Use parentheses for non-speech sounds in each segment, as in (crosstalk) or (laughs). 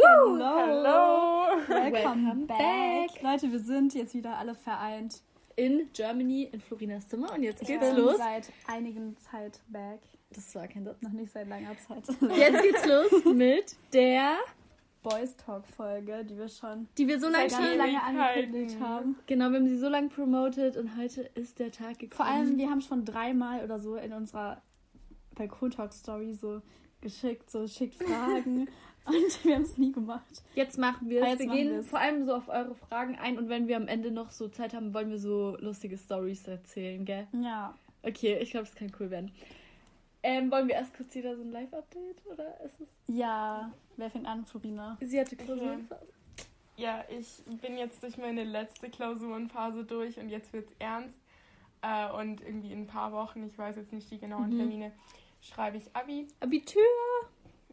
Woo! Hello! Welcome, Welcome back. back. Leute, wir sind jetzt wieder alle vereint. In Germany, in Florinas Zimmer. Und jetzt Ich geht's bin los. seit einigen Zeit back. Das war kein Satz. Noch nicht seit langer Zeit. Jetzt geht's los (laughs) mit der, Boys Talk Folge, die wir schon die wir so lange schon. lange angekündigt haben. Genau, wir haben sie so lange promoted und heute ist der Tag gekommen. Vor allem, wir haben schon dreimal oder so in unserer Balkon Talk Story so geschickt, so schickt Fragen (laughs) und (laughs) wir haben es nie gemacht. Jetzt machen wir Ah, es. jetzt Wir gehen wir's. vor allem so auf eure Fragen ein und wenn wir am Ende noch so Zeit haben, wollen wir so lustige Stories erzählen, gell? Ja. Okay, ich glaube, das kann cool werden. Ähm, wollen wir erst kurz wieder so ein Live-Update oder ist es? Ja. Wer fängt an, Florina? Sie hatte Klausurenphase. Ja, ich bin jetzt durch meine letzte Klausurenphase durch und jetzt wird's ernst. Äh, und irgendwie in ein paar Wochen, ich weiß jetzt nicht die genauen Mhm. Termine, schreibe ich Abi. Abitur.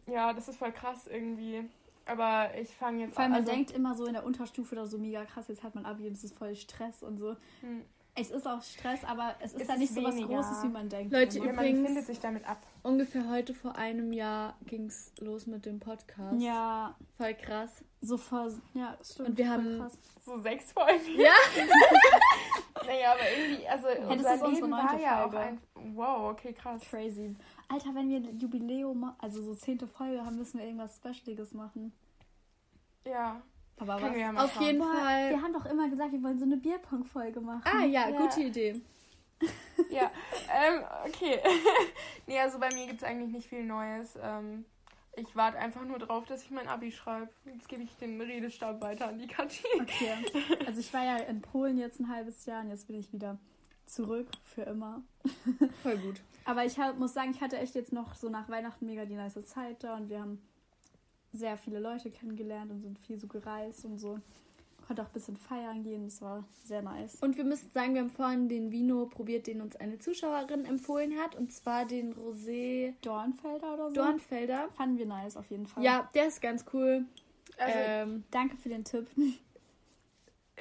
Ja, das ist voll krass irgendwie. Aber ich fange jetzt Vor allem, man also, denkt immer so in der Unterstufe oder so mega krass, jetzt hat man Abi und es ist voll Stress und so. hm, Es ist auch Stress, aber es ist Es ja ist nicht so was weniger. Großes, wie man denkt. Leute, immer. ja, man Übrigens- findet sich damit ab. Ungefähr heute vor einem Jahr ging's los mit dem Podcast. Ja, Voll krass. so vor. Ja, stimmt. Und wir voll haben- krass. So sechs Folgen. Ja. (laughs) Naja, aber irgendwie, also das unser ist unsere Leben war neunte ja auch Folge. ein... Wow, okay, krass. Crazy. Alter, wenn wir ein Jubiläum, also so zehnte Folge haben, müssen wir irgendwas Specialiges machen. Ja, Aber was? wir ja Auf schauen. jeden Fall. wir haben doch immer gesagt, wir wollen so eine Bierpong-Folge machen. Ah ja, Ja. gute Idee. (laughs) Ja, ähm, okay. (laughs) nee, also bei mir gibt es eigentlich nicht viel Neues. Ähm, ich warte einfach nur drauf, dass ich mein Abi schreibe. Jetzt gebe ich den Redestab weiter an die Kathi. Okay. (laughs) Also ich war ja in Polen jetzt ein halbes Jahr und jetzt bin ich wieder zurück für immer. (laughs) Voll gut. Aber ich hab, muss sagen, ich hatte echt jetzt noch so nach Weihnachten mega die nice Zeit da und wir haben sehr viele Leute kennengelernt und sind viel so gereist und so. Konnte auch ein bisschen feiern gehen, das war sehr nice. Und wir müssen sagen, wir haben vorhin den Vino probiert, den uns eine Zuschauerin empfohlen hat. Und zwar den Rosé Dornfelder oder so? Dornfelder. Fanden wir nice auf jeden Fall. Ja, der ist ganz cool. Also, ähm, Danke für den Tipp.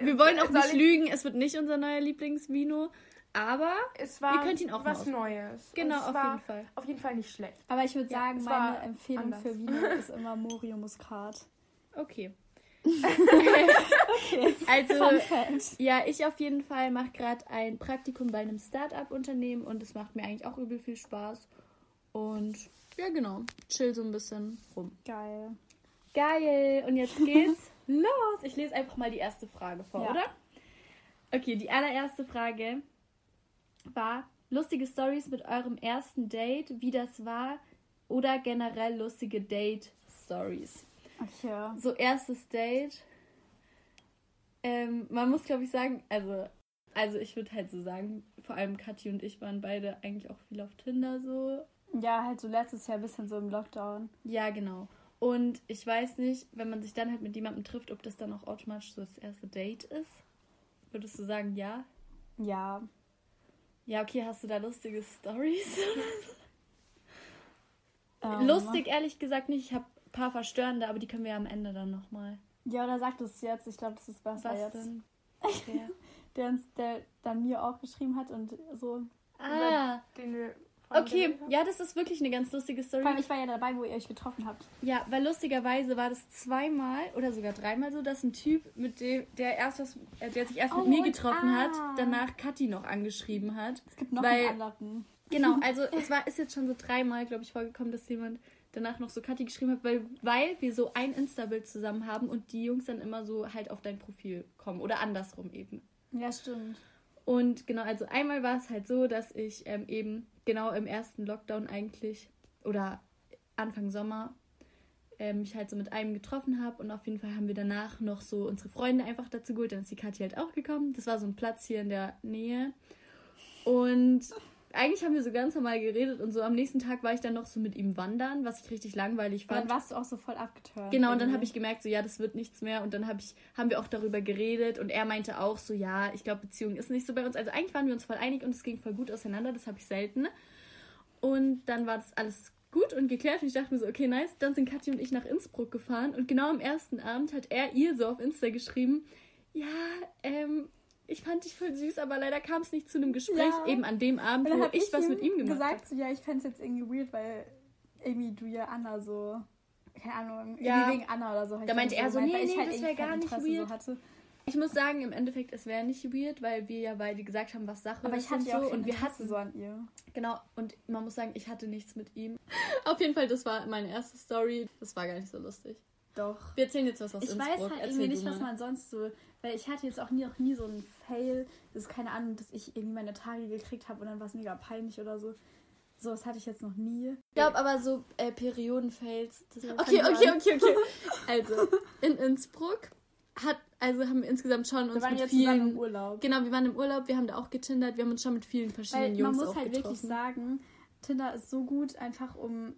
wir wollen auch nicht ich- lügen, es wird nicht unser neuer Lieblingsvino. Aber es war Ihr könnt ihn auch was. Neues. genau, auf war jeden Fall. Auf jeden Fall nicht schlecht. Aber ich würde Ja, sagen, meine Empfehlung anders. für Vino (laughs) ist immer Morio Muscat. Okay. (laughs) Okay. (laughs) Also, ja, ich auf jeden Fall mache gerade ein Praktikum bei einem Start-up-Unternehmen und es macht mir eigentlich auch übel viel Spaß. Und ja, genau, chill so ein bisschen rum. Geil. Geil. Und jetzt geht's los. Ich lese einfach mal die erste Frage vor, Ja. oder? Okay, die allererste Frage war lustige Stories mit eurem ersten Date, wie das war oder generell lustige Date-Stories. Okay. So erstes Date. Ähm, man muss, glaube ich, sagen, also, also ich würde halt so sagen, vor allem Kathi und ich waren beide eigentlich auch viel auf Tinder so. Ja, halt so letztes Jahr ein bisschen so im Lockdown. Ja, genau. Und ich weiß nicht, wenn man sich dann halt mit jemandem trifft, ob das dann auch automatisch so das erste Date ist. Würdest du sagen, ja? Ja. Ja, okay, hast du da lustige Stories? (laughs) Ähm, Lustig, ehrlich gesagt nicht. Ich habe ein paar verstörende, aber die können wir am Ende dann nochmal. Ja, oder sag das jetzt. Ich glaube, das ist besser Was jetzt. denn? Okay. (laughs) Der, uns, der dann mir auch geschrieben hat und so. ah, Den wir okay. Ja, das ist wirklich eine ganz lustige Story. Vor allem, ich war ja dabei, wo ihr euch getroffen habt. Ja, weil lustigerweise war das zweimal oder sogar dreimal so, dass ein Typ, mit dem, der erst was, äh, der sich erst mit Oh, mir und- getroffen ah. hat, danach Kathi noch angeschrieben hat. Es gibt noch Weil- einen anderen. Genau, (laughs) also es war ist jetzt schon so dreimal, glaube ich, vorgekommen, dass jemand danach noch so Kathi geschrieben hat, weil, weil wir so ein Insta-Bild zusammen haben und die Jungs dann immer so halt auf dein Profil kommen oder andersrum eben. Ja, stimmt. Und genau, also einmal war es halt so, dass ich ähm, eben genau im ersten Lockdown eigentlich oder Anfang Sommer ähm, mich halt so mit einem getroffen habe und auf jeden Fall haben wir danach noch so unsere Freunde einfach dazu geholt. Dann ist die Kathi halt auch gekommen. Das war so ein Platz hier in der Nähe. Und eigentlich haben wir so ganz normal geredet und so am nächsten Tag war ich dann noch so mit ihm wandern, was ich richtig langweilig Und dann fand. warst du auch so voll abgeturnt. Genau, und dann habe ich gemerkt, so ja, das wird nichts mehr. Und dann hab ich, haben wir auch darüber geredet und er meinte auch so, ja, ich glaube, Beziehung ist nicht so bei uns. Also eigentlich waren wir uns voll einig und es ging voll gut auseinander, das habe ich selten. Und dann war das alles gut und geklärt und ich dachte mir so, okay, nice. Dann sind Kathi und ich nach Innsbruck gefahren und genau am ersten Abend hat er ihr so auf Insta geschrieben, ja, ähm, ich fand dich voll süß, aber leider kam es nicht zu einem Gespräch, Ja. eben an dem Abend, wo hab ich, was mit ihm gemacht habe. gesagt, so, ja, ich fände es jetzt irgendwie weird, weil irgendwie du ja Anna so keine Ahnung, Ja. wegen Anna oder so. ich Da meinte er so, gemeint, nee, ich nee, halt das irgendwie wär gar nicht Interesse weird. So. Ich muss sagen, im Endeffekt, es wäre nicht weird, weil wir ja beide gesagt haben, was Sache Aber ist ich hatte und so. und wir hatten so an ihr. Genau, und man muss sagen, ich hatte nichts mit ihm. (laughs) Auf jeden Fall, das war meine erste Story. Das war gar nicht so lustig. Doch. Wir erzählen jetzt was aus Ich Innsbruck. weiß halt Erzähl irgendwie nicht, was man sonst so. Weil ich hatte jetzt auch nie, auch nie so einen Fail. Das ist keine Ahnung, dass ich irgendwie meine Tage gekriegt habe und dann war es mega peinlich oder so. So, das hatte ich jetzt noch nie. Ich glaube aber so äh, Periodenfails. Okay, okay, okay, (laughs) okay. Also, in Innsbruck hat, also haben wir insgesamt schon Wir uns waren mit jetzt zusammen im vielen. Urlaub. Genau, wir waren im Urlaub, wir haben da auch getindert, wir haben uns schon mit vielen verschiedenen Weil Jungs man muss halt wirklich sagen, Tinder ist so gut, einfach um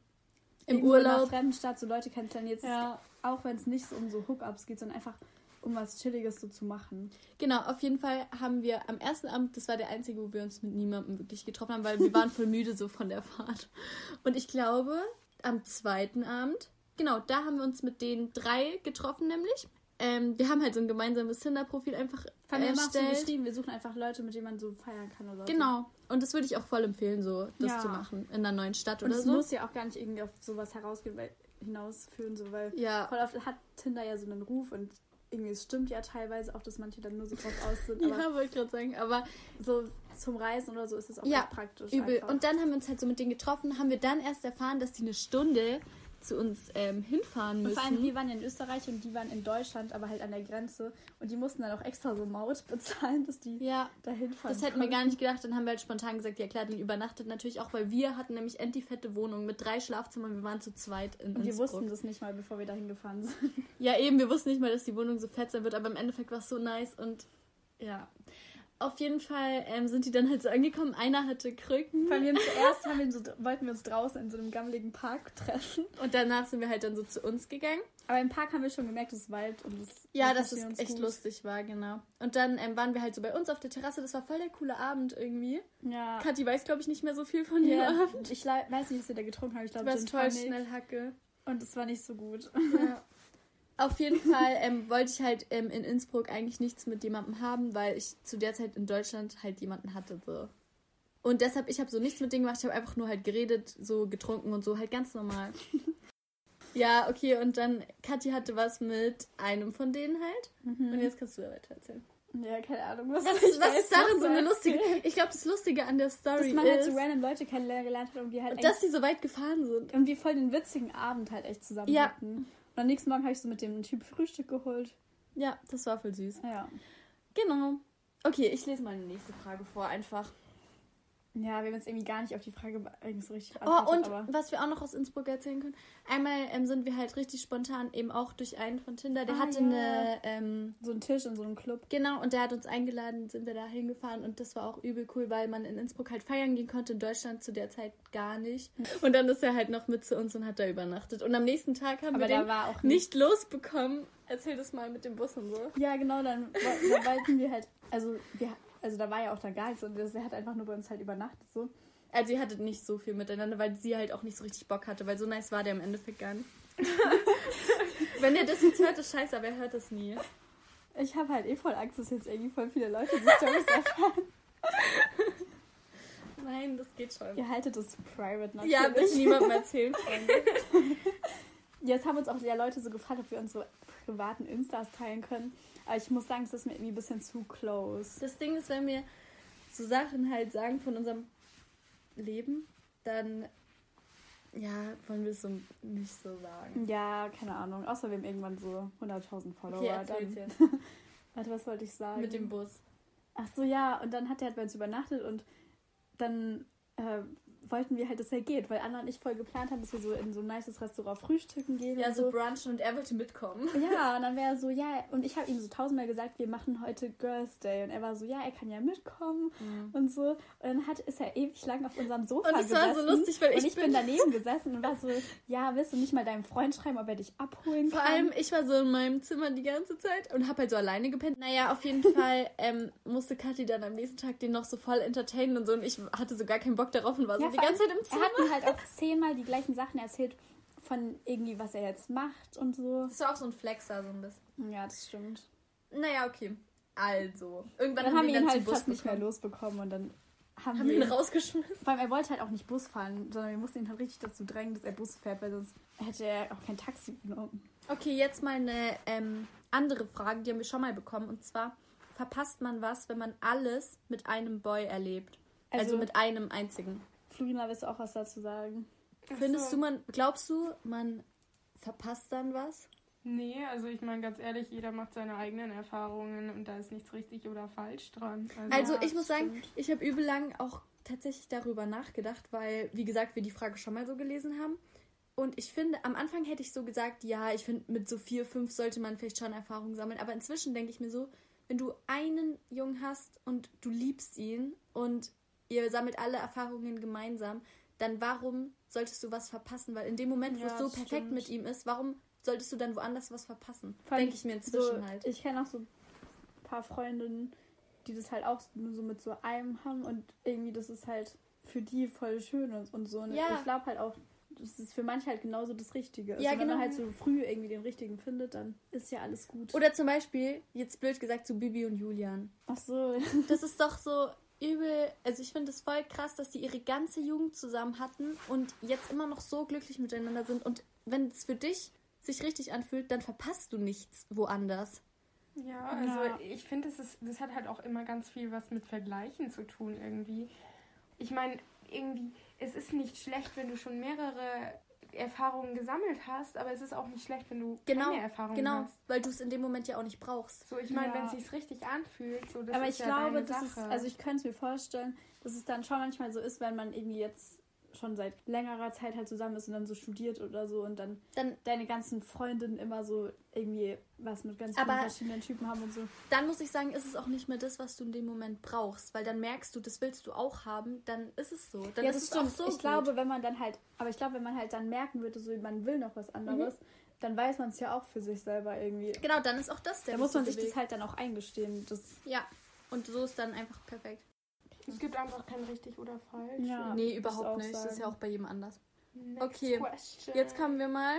Im irgendwo in einer Urlaub. fremden Stadt so Leute kennenzulernen. Jetzt Ja. Auch wenn es nicht so um so Hookups geht, sondern einfach um was Chilliges so zu machen. Genau, auf jeden Fall haben wir am ersten Abend, das war der einzige, wo wir uns mit niemandem wirklich getroffen haben, weil wir waren voll müde so von der Fahrt. Und ich glaube, am zweiten Abend, genau, da haben wir uns mit den drei getroffen, nämlich. Ähm, wir haben halt so ein gemeinsames Tinder-Profil einfach Haben wir auch so erstellt. geschrieben, wir suchen einfach Leute, mit denen man so feiern kann oder so. Genau. Und das würde ich auch voll empfehlen, so das Ja. zu machen in einer neuen Stadt Und oder es so. muss ja auch gar nicht irgendwie auf sowas herausgehen, weil, hinausführen, so, weil ja, voll oft hat Tinder ja so einen Ruf und irgendwie es stimmt ja teilweise auch, dass manche dann nur so drauf aus sind. (laughs) Aber ja, wollte ich gerade sagen. Aber so zum Reisen oder so ist es auch Ja, praktisch. übel. Einfach. Und dann haben wir uns halt so mit denen getroffen, haben wir dann erst erfahren, dass die eine Stunde zu uns ähm, hinfahren Und müssen. vor allem, wir waren ja in Österreich und die waren in Deutschland, aber halt an der Grenze. Und die mussten dann auch extra so Maut bezahlen, dass die ja, dahin fahren. Das hätten wir gar nicht gedacht. Dann haben wir halt spontan gesagt, ja klar, die übernachtet natürlich auch, weil wir hatten nämlich endlich fette Wohnung mit drei Schlafzimmern. Wir waren zu zweit in Und wir Innsbruck. wussten das nicht mal, bevor wir dahin gefahren sind. Ja, eben, wir wussten nicht mal, dass die Wohnung so fett sein wird, aber im Endeffekt war es so nice und ja. Auf jeden Fall ähm, sind die dann halt so angekommen. Einer hatte Krücken. Allem wir zuerst haben wir so, wollten wir uns draußen in so einem gammeligen Park treffen. Und danach sind wir halt dann so zu uns gegangen. Aber im Park haben wir schon gemerkt, es ist Wald und es Ja, dass es echt gut. lustig war, genau. Und dann ähm, waren wir halt so bei uns auf der Terrasse. Das war voll der coole Abend irgendwie. Ja. Kathi weiß, glaube ich, nicht mehr so viel von dem ja. Abend. Ich weiß nicht, was wir da getrunken haben. Ich Du glaube, warst Gin voll schnell Hacke. Und es war nicht so gut. Ja. (laughs) Auf jeden Fall ähm, wollte ich halt ähm, in Innsbruck eigentlich nichts mit jemandem haben, weil ich zu der Zeit in Deutschland halt jemanden hatte. So. Und deshalb, ich habe so nichts mit denen gemacht. Ich habe einfach nur halt geredet, so getrunken und so, halt ganz normal. (laughs) ja, okay, und dann, Kathi hatte was mit einem von denen halt. Und jetzt kannst du da weiter erzählen. Ja, keine Ahnung. Was, Was ist, was ist darin so eine lustige... Ich glaube, das Lustige an der Story Dass man halt ist, so random Leute kennengelernt hat und wir halt dass echt die so weit gefahren sind. irgendwie voll den witzigen Abend halt echt zusammen Ja. hatten. Und am nächsten Morgen habe ich so mit dem Typ Frühstück geholt. Ja, das war voll süß. Ja. Genau. Okay, ich lese mal die nächste Frage vor, einfach. Ja, wir haben jetzt irgendwie gar nicht auf die Frage so richtig Oh, und was wir auch noch aus Innsbruck erzählen können. Einmal ähm, sind wir halt richtig spontan eben auch durch einen von Tinder. Der Ah, hatte ja. eine, ähm, so ein Tisch in so einem Club. genau, und der hat uns eingeladen, sind wir da hingefahren und das war auch übel cool, weil man in Innsbruck halt feiern gehen konnte, in Deutschland zu der Zeit gar nicht. Und dann ist er halt noch mit zu uns und hat da übernachtet. Und am nächsten Tag haben Aber wir den war auch nicht losbekommen. Erzähl das mal mit dem Bus und so. Ja, genau, dann, dann wollten wir halt, also wir, also da war ja auch da gar nichts und er hat einfach nur bei uns halt übernachtet so. Also ihr hattet nicht so viel miteinander, weil sie halt auch nicht so richtig Bock hatte, weil so nice war der im Endeffekt gar nicht. (laughs) Wenn ihr das jetzt hört, ist scheiße, aber er hört es nie. Ich habe halt eh voll Angst, dass jetzt irgendwie voll viele Leute die Storys (laughs) erfahren. Nein, das geht schon. Ihr haltet das private natürlich. Ja, bitte niemandem erzählen, Freunde. (laughs) Jetzt haben uns auch ja Leute so gefragt, ob wir unsere privaten Instas teilen können. Aber ich muss sagen, es ist mir irgendwie ein bisschen zu close. Das Ding ist, wenn wir so Sachen halt sagen von unserem Leben, dann ja, wollen wir es so nicht so sagen. Ja, keine Ahnung. Außer wir haben irgendwann so 100.000 Follower. Okay, dann, jetzt. (laughs) warte, was wollte ich sagen? Mit dem Bus. Ach so, ja. Und dann hat er halt bei uns übernachtet und dann äh, wollten wir halt, dass er geht, weil Anna und ich voll geplant haben, dass wir so in so ein nices Restaurant frühstücken gehen. Ja, und so brunchen und er wollte mitkommen. Ja, und dann wäre er so, ja, und ich habe ihm so tausendmal gesagt, wir machen heute Girls Day. Und er war so, ja, er kann ja mitkommen und so. Und dann hat, ist er ewig lang auf unserem Sofa Und es gesessen. war so lustig, weil und ich ich bin, bin- daneben gesessen und war so, ja, willst du nicht mal deinem Freund schreiben, ob er dich abholen Vor kann? allem, ich war so in meinem Zimmer die ganze Zeit und habe halt so alleine gepennt. Naja, auf jeden Fall (laughs) ähm, musste Kathi dann am nächsten Tag den noch so voll entertainen und so. Und ich hatte so gar keinen Bock darauf und war so Ja, vor ganze Zeit im Zimmer. Er hat mir halt auch zehnmal die gleichen Sachen erzählt von irgendwie, was er jetzt macht und so. Das war auch so ein Flexer, so ein bisschen. Ja, das stimmt. Naja, okay. Also. Irgendwann Dann haben wir ihn ihn halt Bus fast nicht mehr bekommen. losbekommen und dann haben, Haben wir ihn rausgeschmissen? Vor allem, er wollte halt auch nicht Bus fahren, sondern wir mussten ihn halt richtig dazu drängen, dass er Bus fährt, weil sonst hätte er auch kein Taxi genommen. Okay, jetzt mal eine ähm, andere Frage, die haben wir schon mal bekommen. Und zwar, verpasst man was, wenn man alles mit einem Boy erlebt? Also, Also- mit einem einzigen. Florina, willst du auch was dazu sagen? Findest so. du, man, glaubst du, man verpasst dann was? Nee, also ich meine ganz ehrlich, jeder macht seine eigenen Erfahrungen und da ist nichts richtig oder falsch dran. Also Ja, ich muss sagen, stimmt. ich habe übel lang auch tatsächlich darüber nachgedacht, weil, wie gesagt, wir die Frage schon mal so gelesen haben. Und ich finde, am Anfang hätte ich so gesagt, ja, ich finde, mit so vier, fünf sollte man vielleicht schon Erfahrung sammeln. Aber inzwischen denke ich mir so, wenn du einen Jungen hast und du liebst ihn und ihr sammelt alle Erfahrungen gemeinsam, dann warum solltest du was verpassen? Weil in dem Moment, wo Ja, es so das perfekt stimmt. mit ihm ist, warum solltest du dann woanders was verpassen? Denke ich mir inzwischen so, halt. Ich kenne auch so ein paar Freundinnen, die das halt auch nur so mit so einem haben und irgendwie das ist halt für die voll schön und, und so. Und Ja. Ich glaube halt auch, dass es für manche halt genauso das Richtige ist. Ja, und wenn man genau. halt so früh irgendwie den richtigen findet, dann ist ja alles gut. Oder zum Beispiel, jetzt blöd gesagt, zu Bibi und Julian. Ach so. Das ist doch so übel. Also ich finde es voll krass, dass die ihre ganze Jugend zusammen hatten und jetzt immer noch so glücklich miteinander sind. Und wenn es für dich sich richtig anfühlt, dann verpasst du nichts woanders. Ja, also Ja. ich finde, das, ist- das hat halt auch immer ganz viel was mit Vergleichen zu tun irgendwie. Ich meine, irgendwie, es ist nicht schlecht, wenn du schon mehrere Erfahrungen gesammelt hast, aber es ist auch nicht schlecht, wenn du Genau, keine Erfahrungen Genau, hast. weil du es in dem Moment ja auch nicht brauchst. So, ich meine, Ja. wenn es sich richtig anfühlt, so das Aber ist ich ja glaube, deine das ist, Sache. also ich könnte es mir vorstellen, dass es dann schon manchmal so ist, wenn man irgendwie jetzt schon seit längerer Zeit halt zusammen ist und dann so studiert oder so und dann Dann, deine ganzen Freundinnen immer so irgendwie was mit ganz vielen verschiedenen Typen haben und so. dann muss ich sagen, ist es auch nicht mehr das, was du in dem Moment brauchst. Weil dann merkst du, das willst du auch haben, dann ist es so. Dann ja, ist es stimmt. auch so ich gut. glaube, wenn man dann halt, aber ich glaube, wenn man halt dann merken würde, so man will noch was anderes, dann weiß man es ja auch für sich selber irgendwie. Genau, dann ist auch das der Da muss man sich richtige das halt dann auch eingestehen. Das, Weg. Ja, und so ist dann einfach perfekt. Es gibt einfach kein richtig oder falsch. Ja. nee, überhaupt nicht. Das ist sagen. ja auch bei jedem anders. Next Okay, question. Jetzt kommen wir mal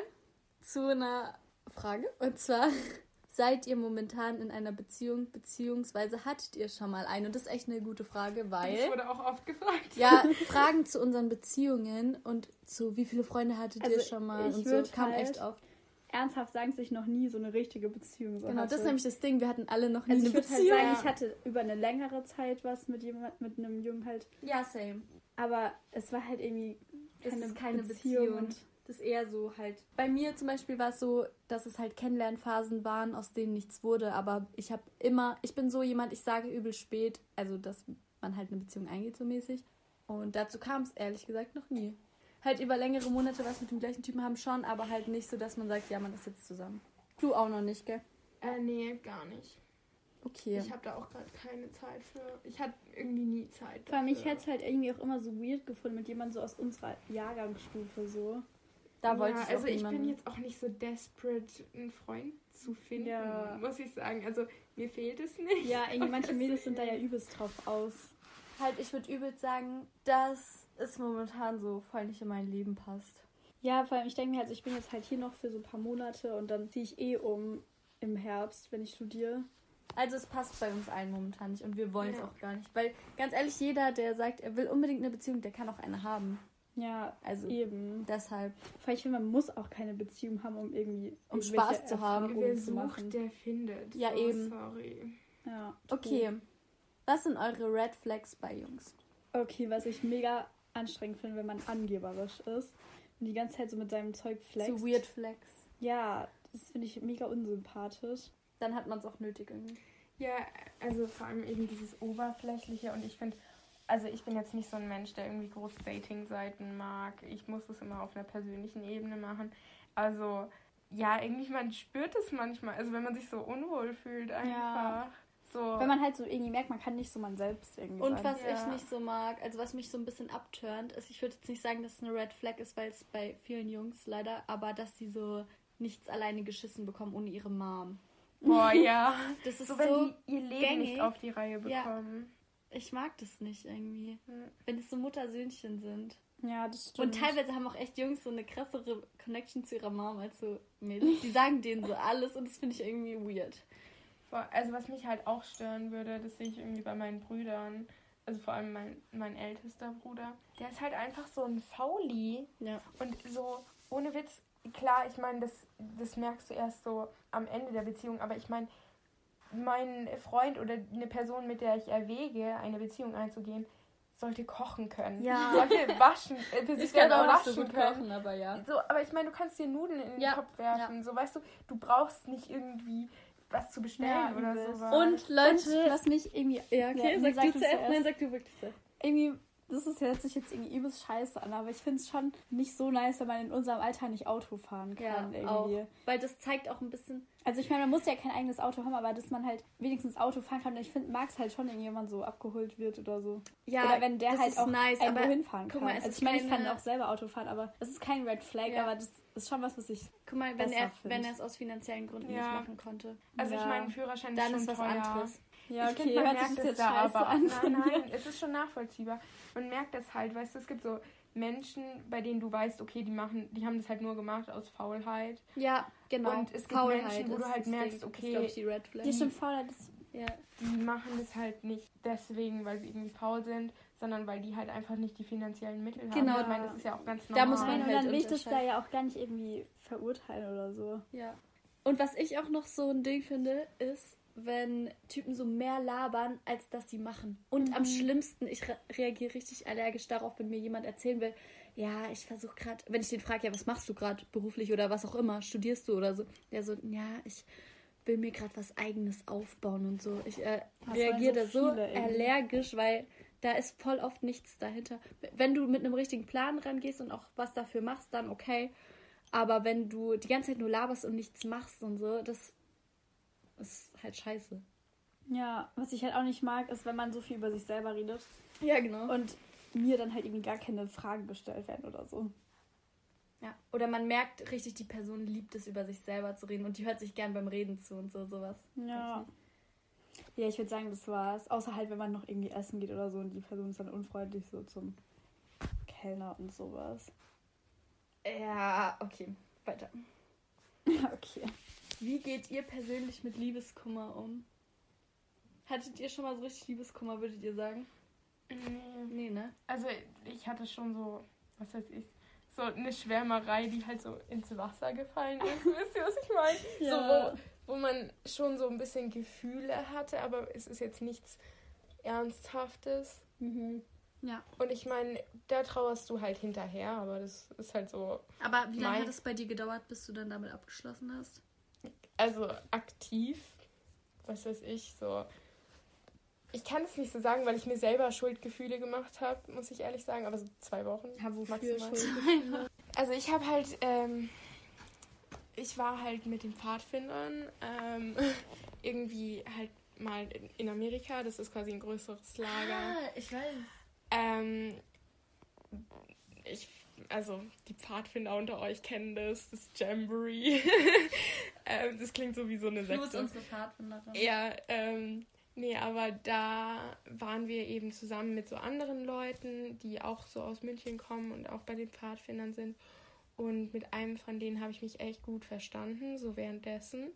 zu einer Frage. Und zwar, (laughs) seid ihr momentan in einer Beziehung, beziehungsweise hattet ihr schon mal eine? Und das ist echt eine gute Frage, Das weil... wurde auch oft gefragt. Ja, (laughs) Fragen zu unseren Beziehungen und zu wie viele Freunde hattet ihr Also, schon mal und so kam halt- echt oft. Ernsthaft sagen, dass ich noch nie so eine richtige Beziehung so Genau, hatte. das ist nämlich das Ding. Wir hatten alle noch nie also eine ich würde halt Beziehung. sagen, ich hatte über eine längere Zeit was mit jemand, mit einem Jungen halt, ja, same. aber es war halt irgendwie Es keine, ist keine Beziehung. Beziehung. Das ist eher so halt. Bei mir zum Beispiel war es so, dass es halt Kennenlernphasen waren, aus denen nichts wurde. Aber ich habe immer, ich bin so jemand, ich sage übel spät, also dass man halt eine Beziehung eingeht so mäßig. Und dazu kam es ehrlich gesagt noch nie. Halt über längere Monate was mit dem gleichen Typen haben schon, aber halt nicht so, dass man sagt, ja, man ist jetzt zusammen. Du auch noch nicht, gell? Äh, nee, gar nicht. Okay. Ich habe da auch gerade keine Zeit für. Ich hatte irgendwie nie Zeit. vor allem, ich dafür. hätte es halt irgendwie auch immer so weird gefunden mit jemandem so aus unserer Jahrgangsstufe so. da ja, wollte ich also auch ich bin jetzt auch nicht so desperate, einen Freund zu finden, Ja. muss ich sagen. Also mir fehlt es nicht. Ja, irgendwie (laughs) manche Mädels sind da ja übelst drauf aus. halt, ich würde übel sagen, dass es momentan so voll nicht in mein Leben passt. Ja, vor allem, ich denke mir halt, ich bin jetzt halt hier noch für so ein paar Monate und dann ziehe ich eh um im Herbst, wenn ich studiere. Also es passt bei uns allen momentan nicht und wir wollen es Ja. auch gar nicht. Weil ganz ehrlich, jeder, der sagt, er will unbedingt eine Beziehung, der kann auch eine haben. Ja, Also eben. deshalb. Vor allem, ich finde, man muss auch keine Beziehung haben, um irgendwie Um Spaß zu haben. Wer zu sucht, machen. der findet. Ja, so, eben. Sorry. Ja, Okay. Was sind eure Red Flags bei Jungs? Okay, was ich mega anstrengend finde, wenn man angeberisch ist und die ganze Zeit so mit seinem Zeug flext. So Weird Flags. Ja, das finde ich mega unsympathisch. Dann hat man es auch nötig irgendwie. Ja, also vor allem eben dieses Oberflächliche und ich finde, also ich bin jetzt nicht so ein Mensch, der irgendwie groß Dating-Seiten mag. Ich muss das immer auf einer persönlichen Ebene machen. Also ja, irgendwie man spürt es manchmal, also wenn man sich so unwohl fühlt einfach. So. Wenn man halt so irgendwie merkt, man kann nicht so man selbst irgendwie Und sein. was Ja. ich nicht so mag, also was mich so ein bisschen abturnt, ist, ich würde jetzt nicht sagen, dass es eine Red Flag ist, weil es bei vielen Jungs leider, aber dass sie so nichts alleine geschissen bekommen ohne ihre Mom. Boah, ja. (laughs) Das ist so so, wenn die ihr Leben gängig. nicht auf die Reihe Ja. bekommen. ich mag das nicht irgendwie. Hm. Wenn es so Mutter-Söhnchen sind. Ja, das stimmt. Und teilweise haben auch echt Jungs so eine krassere Connection zu ihrer Mom als so Mädels. Die sagen denen so alles und das finde ich irgendwie weird. Also was mich halt auch stören würde, das sehe ich irgendwie bei meinen Brüdern, also vor allem mein, mein ältester Bruder, der ist halt einfach so ein Fauli. Ja. Und so, ohne Witz, klar, ich meine, das, das merkst du erst so am Ende der Beziehung, aber ich meine, mein Freund oder eine Person, mit der ich erwäge, eine Beziehung einzugehen, sollte kochen können. Ja. (laughs) Sollte waschen, äh, sich Ich kann auch waschen so können. kochen, aber ja. So, aber ich meine, du kannst dir Nudeln in den Ja, Topf werfen. So, weißt du, du brauchst nicht irgendwie was zu bestellen Ja, oder sowas. Und Leute. Und was mich irgendwie. ja, okay, Ja, sag, sag du zuerst. Nein, sag du wirklich zuerst. irgendwie, das ist hört sich jetzt irgendwie übelst scheiße an, aber ich finde es schon nicht so nice, wenn man in unserem Alter nicht Auto fahren kann. Ja, irgendwie. auch. Weil das zeigt auch ein bisschen. Also ich meine, man muss ja kein eigenes Auto haben, aber dass man halt wenigstens Auto fahren kann. Und ich finde, mag es halt schon, wenn jemand so abgeholt wird oder so. Ja, oder wenn der das halt ist auch nice, irgendwo aber hinfahren guck kann. mal, es also ist ich meine, ich kann auch selber Auto fahren, aber es ist kein Red Flag, Ja. aber das ist schon was, was ich... Guck mal, wenn er, find. wenn er es aus finanziellen Gründen Ja. nicht machen konnte, also ich Ja. meine, Führerschein dann ist schon ist was teuer. anderes. Ja, ich finde, man merkt es jetzt da aber. an Nein, nein, es ist schon nachvollziehbar. Man merkt das halt, weißt du, es gibt so Menschen, bei denen du weißt, okay, die machen, die haben das halt nur gemacht aus Faulheit. Ja, genau. Und es gibt Menschen, wo du ist halt merkst, okay, ist, ich, die Red Flag. Die stimmt faul, das Ja. Die machen das halt nicht deswegen, weil sie irgendwie faul sind, sondern weil die halt einfach nicht die finanziellen Mittel haben. Genau. Ich meine, das ist ja auch ganz Da normal. muss man halt dann will ich das da ja auch gar nicht irgendwie verurteilen oder so. Ja. Und was ich auch noch so ein Ding finde, ist, wenn Typen so mehr labern, als dass sie machen. Und am schlimmsten, ich re reagiere richtig allergisch darauf, wenn mir jemand erzählen will, ja, ich versuche gerade, wenn ich den frage, ja, was machst du gerade beruflich oder was auch immer, studierst du oder so, der so, ja, ich will mir gerade was eigenes aufbauen und so. Ich äh, reagiere da so allergisch, weil da ist voll oft nichts dahinter. Wenn du mit einem richtigen Plan rangehst und auch was dafür machst, dann okay. Aber wenn du die ganze Zeit nur laberst und nichts machst und so, das ist halt scheiße. Ja, was ich halt auch nicht mag, ist, wenn man so viel über sich selber redet Ja, genau. und mir dann halt irgendwie gar keine Fragen gestellt werden oder so. Ja. Oder man merkt richtig, die Person liebt es, über sich selber zu reden und die hört sich gern beim Reden zu und so, sowas. Ja. Ja, ich würde sagen, das war's. Außer halt, wenn man noch irgendwie essen geht oder so und die Person ist dann unfreundlich so zum Kellner und sowas. Ja, okay. Weiter. (laughs) okay. Wie geht ihr persönlich mit Liebeskummer um? Hattet ihr schon mal so richtig Liebeskummer, würdet ihr sagen? Nee. Nee, ne? Also ich hatte schon so, was weiß ich, so eine Schwärmerei, die halt so ins Wasser gefallen ist. (laughs) Wisst ihr, was ich meine? Ja. So, wo, wo man schon so ein bisschen Gefühle hatte, aber es ist jetzt nichts Ernsthaftes. Mhm. Ja. Und ich meine, da trauerst du halt hinterher, aber das ist halt so, Aber wie lange hat es bei dir gedauert, bis du dann damit abgeschlossen hast? Also aktiv, was weiß ich, so. Ich kann es nicht so sagen, weil ich mir selber Schuldgefühle gemacht habe, muss ich ehrlich sagen, aber so zwei Wochen. Ja, wofür Maximal. (laughs) Also ich habe halt, ähm, ich war halt mit den Pfadfindern ähm, (laughs) irgendwie halt mal in, in Amerika, das ist quasi ein größeres Lager. Ah, ich weiß. Ähm, ich, also die Pfadfinder unter euch kennen das, das Jamboree. (laughs) ähm, das klingt so wie so eine ist Sekte. unsere Pfadfinderin. Ja, ähm, nee, aber da waren wir eben zusammen mit so anderen Leuten, die auch so aus München kommen und auch bei den Pfadfindern sind. Und mit einem von denen habe ich mich echt gut verstanden, so währenddessen.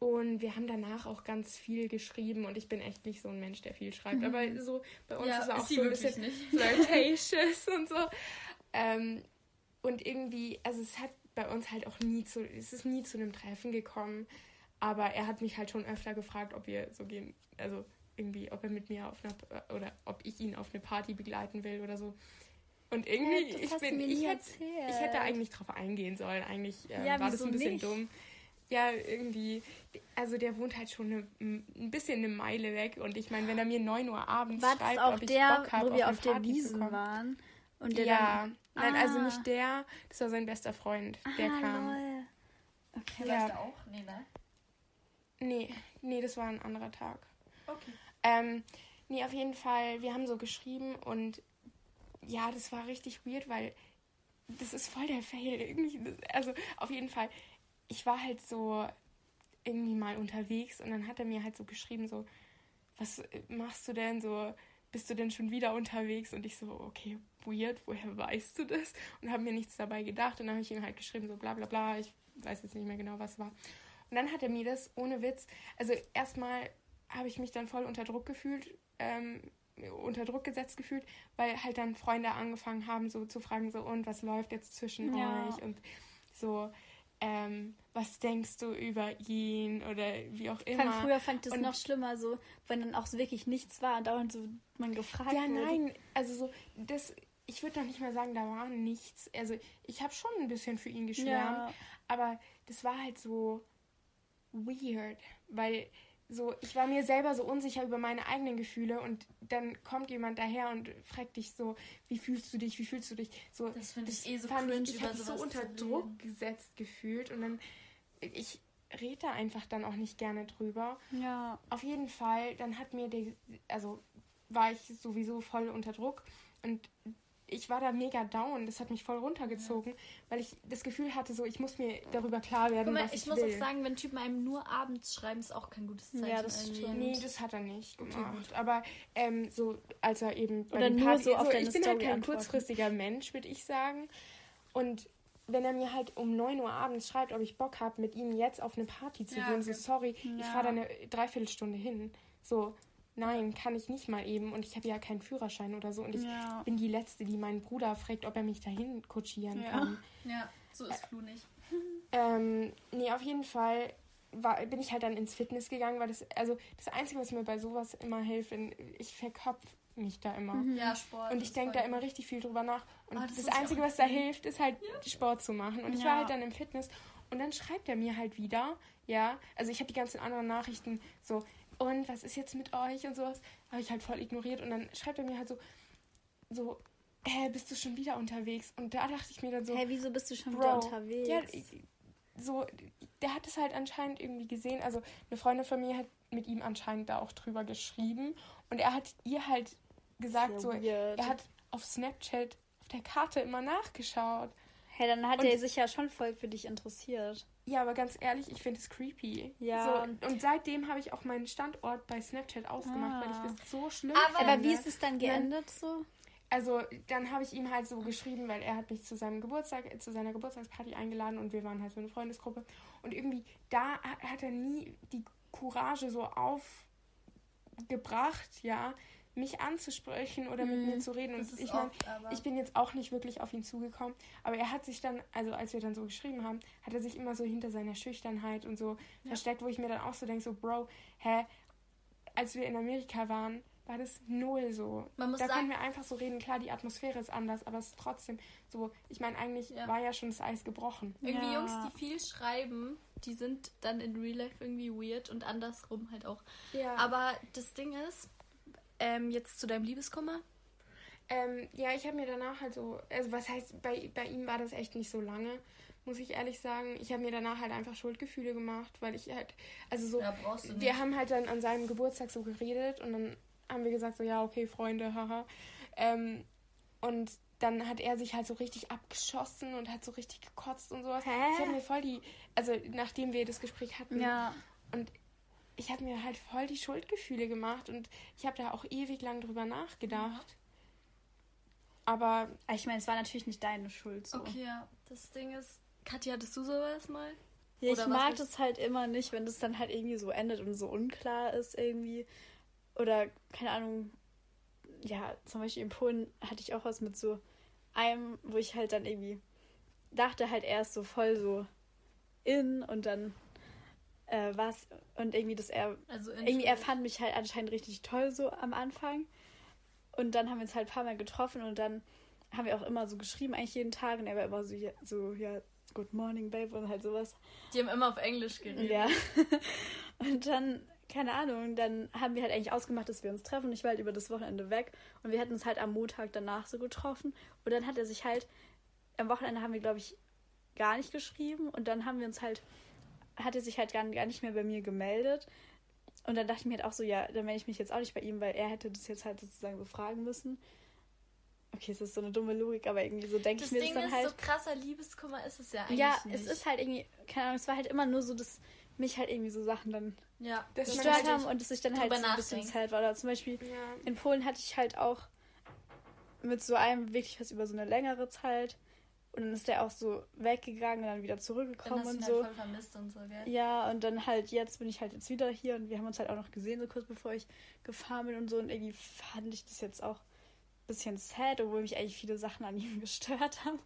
Und wir haben danach auch ganz viel geschrieben und ich bin echt nicht so ein Mensch, der viel schreibt. Aber so bei uns ist er auch so ein bisschen nicht. (laughs) flirtatious und so. Ähm, und irgendwie, also es hat bei uns halt auch nie zu, es ist nie zu einem Treffen gekommen. Aber er hat mich halt schon öfter gefragt, ob wir so gehen, also irgendwie, ob er mit mir auf einer, oder ob ich ihn auf eine Party begleiten will oder so. Und irgendwie, das ich bin, ich hätte, ich hätte eigentlich drauf eingehen sollen. Eigentlich ähm, Ja, war das ein bisschen nicht? dumm. Ja, irgendwie, also der wohnt halt schon eine, ein bisschen eine Meile weg. Und ich meine, wenn er mir 9 Uhr abends War schreibt, ob ich der, Bock habe, wo wir eine auf der Wiesen waren? Und der ja, dann... nein, also Ah. nicht der, das war sein bester Freund, der ah, kam. Lol. Okay. Ja. auch? Nee, ne? Nee, nee, das war ein anderer Tag. Okay. Ähm, nee, auf jeden Fall, wir haben so geschrieben und ja, das war richtig weird, weil das ist voll der Fail. Irgendwie, also auf jeden Fall, ich war halt so irgendwie mal unterwegs und dann hat er mir halt so geschrieben, so, was machst du denn so? Bist du denn schon wieder unterwegs? Und ich so, okay, weird, woher weißt du das? Und habe mir nichts dabei gedacht. Und dann habe ich ihm halt geschrieben, so bla bla bla, ich weiß jetzt nicht mehr genau, was war. Und dann hat er mir das ohne Witz, also erstmal habe ich mich dann voll unter Druck gefühlt, ähm, unter Druck gesetzt gefühlt, weil halt dann Freunde angefangen haben, so zu fragen, so und was läuft jetzt zwischen Ja. euch und so, ähm, was denkst du über ihn oder wie auch immer. fand, früher fand ich das Und- noch schlimmer, so, wenn dann auch so wirklich nichts war und dauernd so man gefragt Ja, wurde. nein, also so, das, ich würde noch nicht mal sagen, da war nichts. Also ich habe schon ein bisschen für ihn geschwärmt, Ja. aber das war halt so weird, weil so, ich war mir selber so unsicher über meine eigenen Gefühle und dann kommt jemand daher und fragt dich so, wie fühlst du dich, wie fühlst du dich? So, Das finde ich eh so fand cringe, ich, ich über so unter Druck gesetzt gefühlt und dann, ich rede da einfach dann auch nicht gerne drüber. Ja. Auf jeden Fall, dann hat mir die, also war ich sowieso voll unter Druck und ich war da mega down. Das hat mich voll runtergezogen, weil ich das Gefühl hatte, so ich muss mir darüber klar werden, Guck mal, was ich, ich, muss will. auch sagen, wenn Typen einem nur abends schreiben, ist auch kein gutes Zeichen. Ja, das stimmt. Nee, das hat er nicht gemacht. Aber ähm, so, als er eben bei Oder den nur Partys, so auf so, deine ich bin halt Story kein antworten. kurzfristiger Mensch, würde ich sagen. Und wenn er mir halt um 9 Uhr abends schreibt, ob ich Bock habe, mit ihm jetzt auf eine Party zu Ja, gehen, okay. so sorry, ich Ja. fahre da eine Dreiviertelstunde hin. So, nein, kann ich nicht mal eben. Und ich habe ja keinen Führerschein oder so. Und ich Ja. bin die Letzte, die meinen Bruder fragt, ob er mich dahin kutschieren Ja. kann. Ja, so ist Flu nicht. (laughs) Ähm, nee, auf jeden Fall war, bin ich halt dann ins Fitness gegangen, weil das, also das Einzige, was mir bei sowas immer hilft, ich verkopf mich da immer. Ja, Sport. Und ich denke da immer richtig viel drüber nach. Und Ah, das, das Einzige, was da hilft, ist halt Sport zu machen. Und ich Ja. war halt dann im Fitness und dann schreibt er mir halt wieder, ja, also ich habe die ganzen anderen Nachrichten so, und was ist jetzt mit euch und sowas, habe ich halt voll ignoriert. Und dann schreibt er mir halt so, so, hä, bist du schon wieder unterwegs? Und da dachte ich mir dann so, Hey, wieso bist du schon Bro, wieder unterwegs? ja, so, der hat es halt anscheinend irgendwie gesehen. Also eine Freundin von mir hat mit ihm anscheinend da auch drüber geschrieben. Und er hat ihr halt gesagt, so, weird. er hat auf Snapchat auf der Karte immer nachgeschaut. Hey, dann hat Und- er sich ja schon voll für dich interessiert. Ja, aber ganz ehrlich, ich finde es creepy. Ja. So, und, seitdem habe ich auch meinen Standort bei Snapchat ausgemacht, weil Ah. ich das so schlimm Aber- finde. Aber wie ist es dann geendet so? Also, dann habe ich ihm halt so geschrieben, weil er hat mich zu seinem Geburtstag, zu seiner Geburtstagsparty eingeladen und wir waren halt so eine Freundesgruppe. Und irgendwie, da ha- hat er nie die Courage so aufgebracht, ja, mich anzusprechen oder mit Mhm. mir zu reden. Und Das ist ich meine, ich bin jetzt auch nicht wirklich auf ihn zugekommen, aber er hat sich dann, also als wir dann so geschrieben haben, hat er sich immer so hinter seiner Schüchternheit und so Ja. versteckt, wo ich mir dann auch so denke, so, Bro, hä, als wir in Amerika waren, war das null so. Man muss da sagen- können wir einfach so reden, klar, die Atmosphäre ist anders, aber es ist trotzdem so, ich meine, eigentlich Ja. war ja schon das Eis gebrochen. Irgendwie Ja. Jungs, die viel schreiben, die sind dann in Real Life irgendwie weird und andersrum halt auch. Ja, Aber das Ding ist, ähm, jetzt zu deinem Liebeskummer. ähm, ja, ich habe mir danach halt so, also was heißt, bei, bei ihm war das echt nicht so lange, muss ich ehrlich sagen. Ich habe mir danach halt einfach Schuldgefühle gemacht, weil ich halt, also so, Ja, brauchst du nicht. wir haben halt dann an seinem Geburtstag so geredet und dann haben wir gesagt, so ja, okay, Freunde, haha. Ähm, und dann hat er sich halt so richtig abgeschossen und hat so richtig gekotzt und sowas. Hä? Ich habe mir voll die, also nachdem wir das Gespräch hatten, Ja. und ich habe mir halt voll die Schuldgefühle gemacht und ich habe da auch ewig lang drüber nachgedacht. Aber Aber Ich meine, es war natürlich nicht deine Schuld. So. Okay, ja. Das Ding ist, Katja, hattest du sowas mal? Ja, ich mag das halt immer nicht, wenn das dann halt irgendwie so endet und so unklar ist irgendwie. Oder, keine Ahnung, ja, zum Beispiel in Polen hatte ich auch was mit so einem, wo ich halt dann irgendwie dachte halt erst so voll so in und dann äh, was und irgendwie, dass er Also irgendwie er fand mich halt anscheinend richtig toll so am Anfang. Und dann haben wir uns halt ein paar Mal getroffen und dann haben wir auch immer so geschrieben, eigentlich jeden Tag. Und er war immer so, ja, so, ja, good morning, babe und halt sowas. Die haben immer auf Englisch geredet. Ja. (laughs) und dann, keine Ahnung, dann haben wir halt eigentlich ausgemacht, dass wir uns treffen. Ich war halt über das Wochenende weg und wir hätten uns halt am Montag danach so getroffen. Und dann hat er sich halt, am Wochenende haben wir, glaube ich, gar nicht geschrieben und dann haben wir uns halt, hat er sich halt gar, gar nicht mehr bei mir gemeldet. Und dann dachte ich mir halt auch so, ja, dann melde ich mich jetzt auch nicht bei ihm, weil er hätte das jetzt halt sozusagen so fragen müssen. Okay, es ist so eine dumme Logik, aber irgendwie so denke ich mir Ding das dann ist, halt. so krasser Liebeskummer ist es ja eigentlich Ja, nicht. es ist halt irgendwie, keine Ahnung, es war halt immer nur so, dass mich halt irgendwie so Sachen dann Ja, gestört halt haben und dass ich dann halt so ein bisschen sad war. Oder zum Beispiel ja, in Polen hatte ich halt auch mit so einem wirklich was über so eine längere Zeit Und dann ist der auch so weggegangen und dann wieder zurückgekommen Dann und so. halt voll vermisst und so, gell? Ja, und dann halt, jetzt bin ich halt jetzt wieder hier und wir haben uns halt auch noch gesehen, so kurz bevor ich gefahren bin und so. Und irgendwie fand ich das jetzt auch ein bisschen sad, obwohl mich eigentlich viele Sachen an ihm (laughs) gestört haben.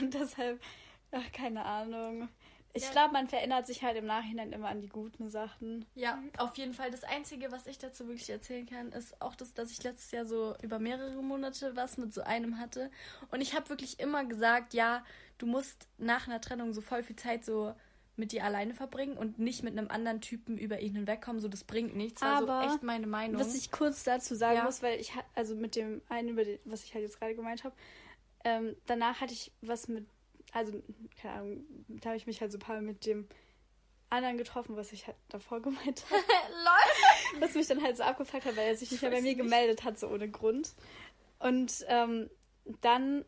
Und deshalb, ach, keine Ahnung. Ich glaube, man verinnert sich halt im Nachhinein immer an die guten Sachen. Ja, auf jeden Fall. Das Einzige, was ich dazu wirklich erzählen kann, ist auch das, dass ich letztes Jahr so über mehrere Monate was mit so einem hatte. Und ich habe wirklich immer gesagt, ja, du musst nach einer Trennung so voll viel Zeit so mit dir alleine verbringen und nicht mit einem anderen Typen über ihn hinwegkommen. So, das bringt nichts. War Aber so echt meine Meinung. Was ich kurz dazu sagen Ja. muss, weil ich, also mit dem einen, über den, was ich halt jetzt gerade gemeint habe, ähm, danach hatte ich was mit, also, keine Ahnung, da habe ich mich halt so ein paar Mal mit dem anderen getroffen, was ich halt davor gemeint habe. (laughs) Lol. was mich dann halt so abgefuckt hat, weil er sich nicht mehr bei mir nicht. gemeldet hat, so ohne Grund. Und ähm, dann,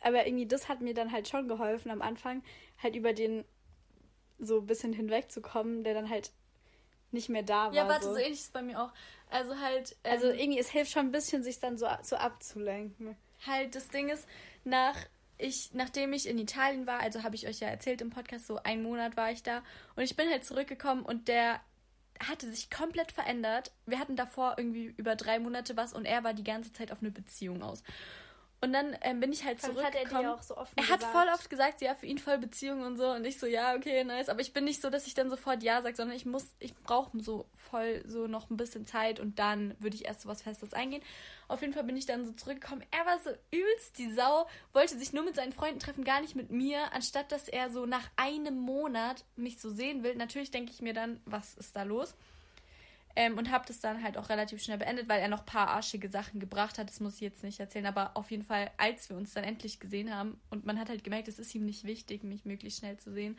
aber irgendwie das hat mir dann halt schon geholfen am Anfang, halt über den so ein bisschen hinwegzukommen, der dann halt nicht mehr da war. Ja, warte, so. so ähnlich ist es bei mir auch. Also halt. Ähm, Also irgendwie, es hilft schon ein bisschen, sich dann so, so abzulenken. halt das Ding ist, nach ich, nachdem ich in Italien war, also habe ich euch ja erzählt im Podcast, so einen Monat war ich da und ich bin halt zurückgekommen und der hatte sich komplett verändert. Wir hatten davor irgendwie über drei Monate was und er war die ganze Zeit auf eine Beziehung aus. Und dann ähm, bin ich halt Vor allem hat er zurückgekommen. dir auch so offen Er hat gesagt. voll oft gesagt, ja, für ihn voll Beziehung und so. Und ich so, ja, okay, nice. Aber ich bin nicht so, dass ich dann sofort ja sage, sondern ich muss, ich brauche so voll so noch ein bisschen Zeit und dann würde ich erst so was Festes eingehen. Auf jeden Fall bin ich dann so zurückgekommen. Er war so übelst die Sau, wollte sich nur mit seinen Freunden treffen, gar nicht mit mir, anstatt dass er so nach einem Monat mich so sehen will. Natürlich denke ich mir dann, was ist da los? Ähm, und habe das dann halt auch relativ schnell beendet, weil er noch ein paar arschige Sachen gebracht hat. Das muss ich jetzt nicht erzählen. Aber auf jeden Fall, als wir uns dann endlich gesehen haben und man hat halt gemerkt, es ist ihm nicht wichtig, mich möglichst schnell zu sehen,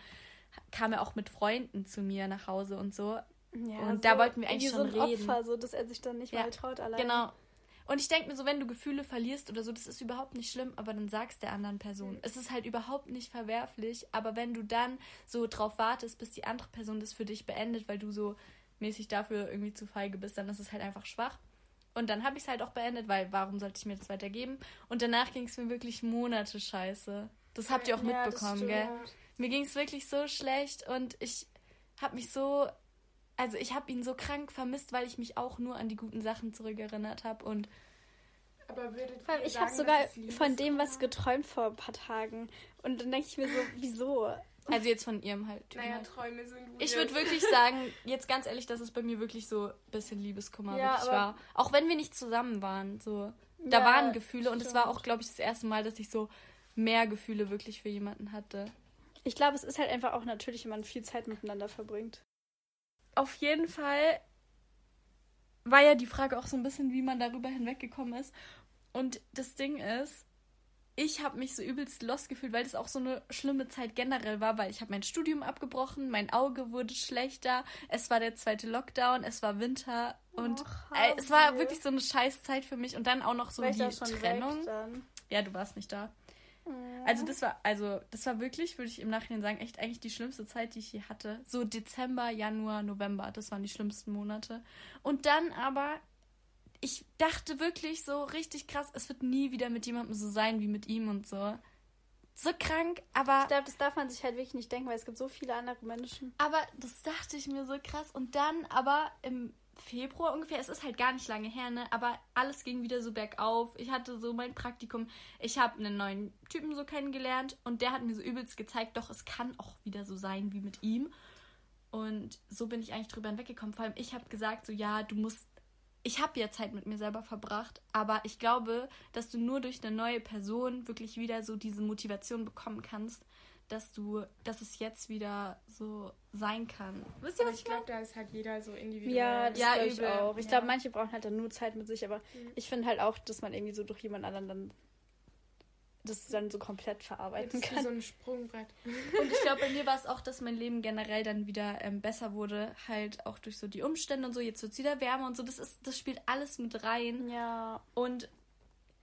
kam er auch mit Freunden zu mir nach Hause und so. Ja, Und da wollten wir eigentlich irgendwie so schon ein reden. Opfer, so dass er sich dann nicht Ja, mal traut allein. Genau. Und ich denke mir so, wenn du Gefühle verlierst oder so, das ist überhaupt nicht schlimm, aber dann sagst der anderen Person. Es ist halt überhaupt nicht verwerflich, aber wenn du dann so drauf wartest, bis die andere Person das für dich beendet, weil du so mäßig dafür irgendwie zu feige bist, dann ist es halt einfach schwach. Und dann habe ich es halt auch beendet, weil warum sollte ich mir das weitergeben? Und danach ging es mir wirklich Monate scheiße. Das habt ihr auch Ja, mitbekommen, gell? Mir ging es wirklich so schlecht und ich habe mich so, also ich habe ihn so krank vermisst, weil ich mich auch nur an die guten Sachen zurückerinnert habe und Aber würdet ich habe sogar von dem was geträumt vor ein paar Tagen. Und dann denke ich mir so, wieso? Also jetzt von ihrem halt. Typen Naja, halt. Träume sind Ich weird. würde wirklich sagen, jetzt ganz ehrlich, dass es bei mir wirklich so ein bisschen Liebeskummer Ja, wirklich war. Auch wenn wir nicht zusammen waren, so. Da Ja, waren Gefühle und es war stimmt. auch, glaube ich, das erste Mal, dass ich so mehr Gefühle wirklich für jemanden hatte. Ich glaube, es ist halt einfach auch natürlich, wenn man viel Zeit miteinander verbringt. Auf jeden Fall war ja die Frage auch so ein bisschen, wie man darüber hinweggekommen ist. Und das Ding ist, ich habe mich so übelst lost gefühlt, weil das auch so eine schlimme Zeit generell war, weil ich habe mein Studium abgebrochen, mein Auge wurde schlechter, es war der zweite Lockdown, es war Winter und Och, äh, es war wirklich so eine scheiß Zeit für mich und dann auch noch so die Trennung. Ja, du warst nicht da. Also das war, also das war wirklich, würde ich im Nachhinein sagen, echt eigentlich die schlimmste Zeit, die ich je hatte. So Dezember, Januar, November, das waren die schlimmsten Monate. Und dann aber, ich dachte wirklich so richtig krass, es wird nie wieder mit jemandem so sein wie mit ihm und so. So krank, aber Ich glaube, das darf man sich halt wirklich nicht denken, weil es gibt so viele andere Menschen. aber das dachte ich mir so krass. Und dann aber im Februar ungefähr, es ist halt gar nicht lange her, ne? Aber alles ging wieder so bergauf. Ich hatte so mein Praktikum. Ich habe einen neuen Typen so kennengelernt und der hat mir so übelst gezeigt, doch es kann auch wieder so sein wie mit ihm. Und so bin ich eigentlich drüber hinweggekommen. Vor allem, ich habe gesagt, so ja, du musst. Ich habe ja Zeit mit mir selber verbracht, aber ich glaube, dass du nur durch eine neue Person wirklich wieder so diese Motivation bekommen kannst, dass du, dass es jetzt wieder so sein kann. Wisst ihr, Aber was ich ich meine? glaube, da ist halt jeder so individuell. Ja, das Ja, glaube ich übel. auch. Ich Ja. glaube, manche brauchen halt dann nur Zeit mit sich, aber Mhm. ich finde halt auch, dass man irgendwie so durch jemand anderen dann das dann so komplett verarbeiten wie kann. so ein Sprungbrett. Und ich glaube, bei mir war es auch, dass mein Leben generell dann wieder ähm, besser wurde, halt auch durch so die Umstände und so. Jetzt wird es wieder wärmer und so. Das ist, das spielt alles mit rein. Ja, Und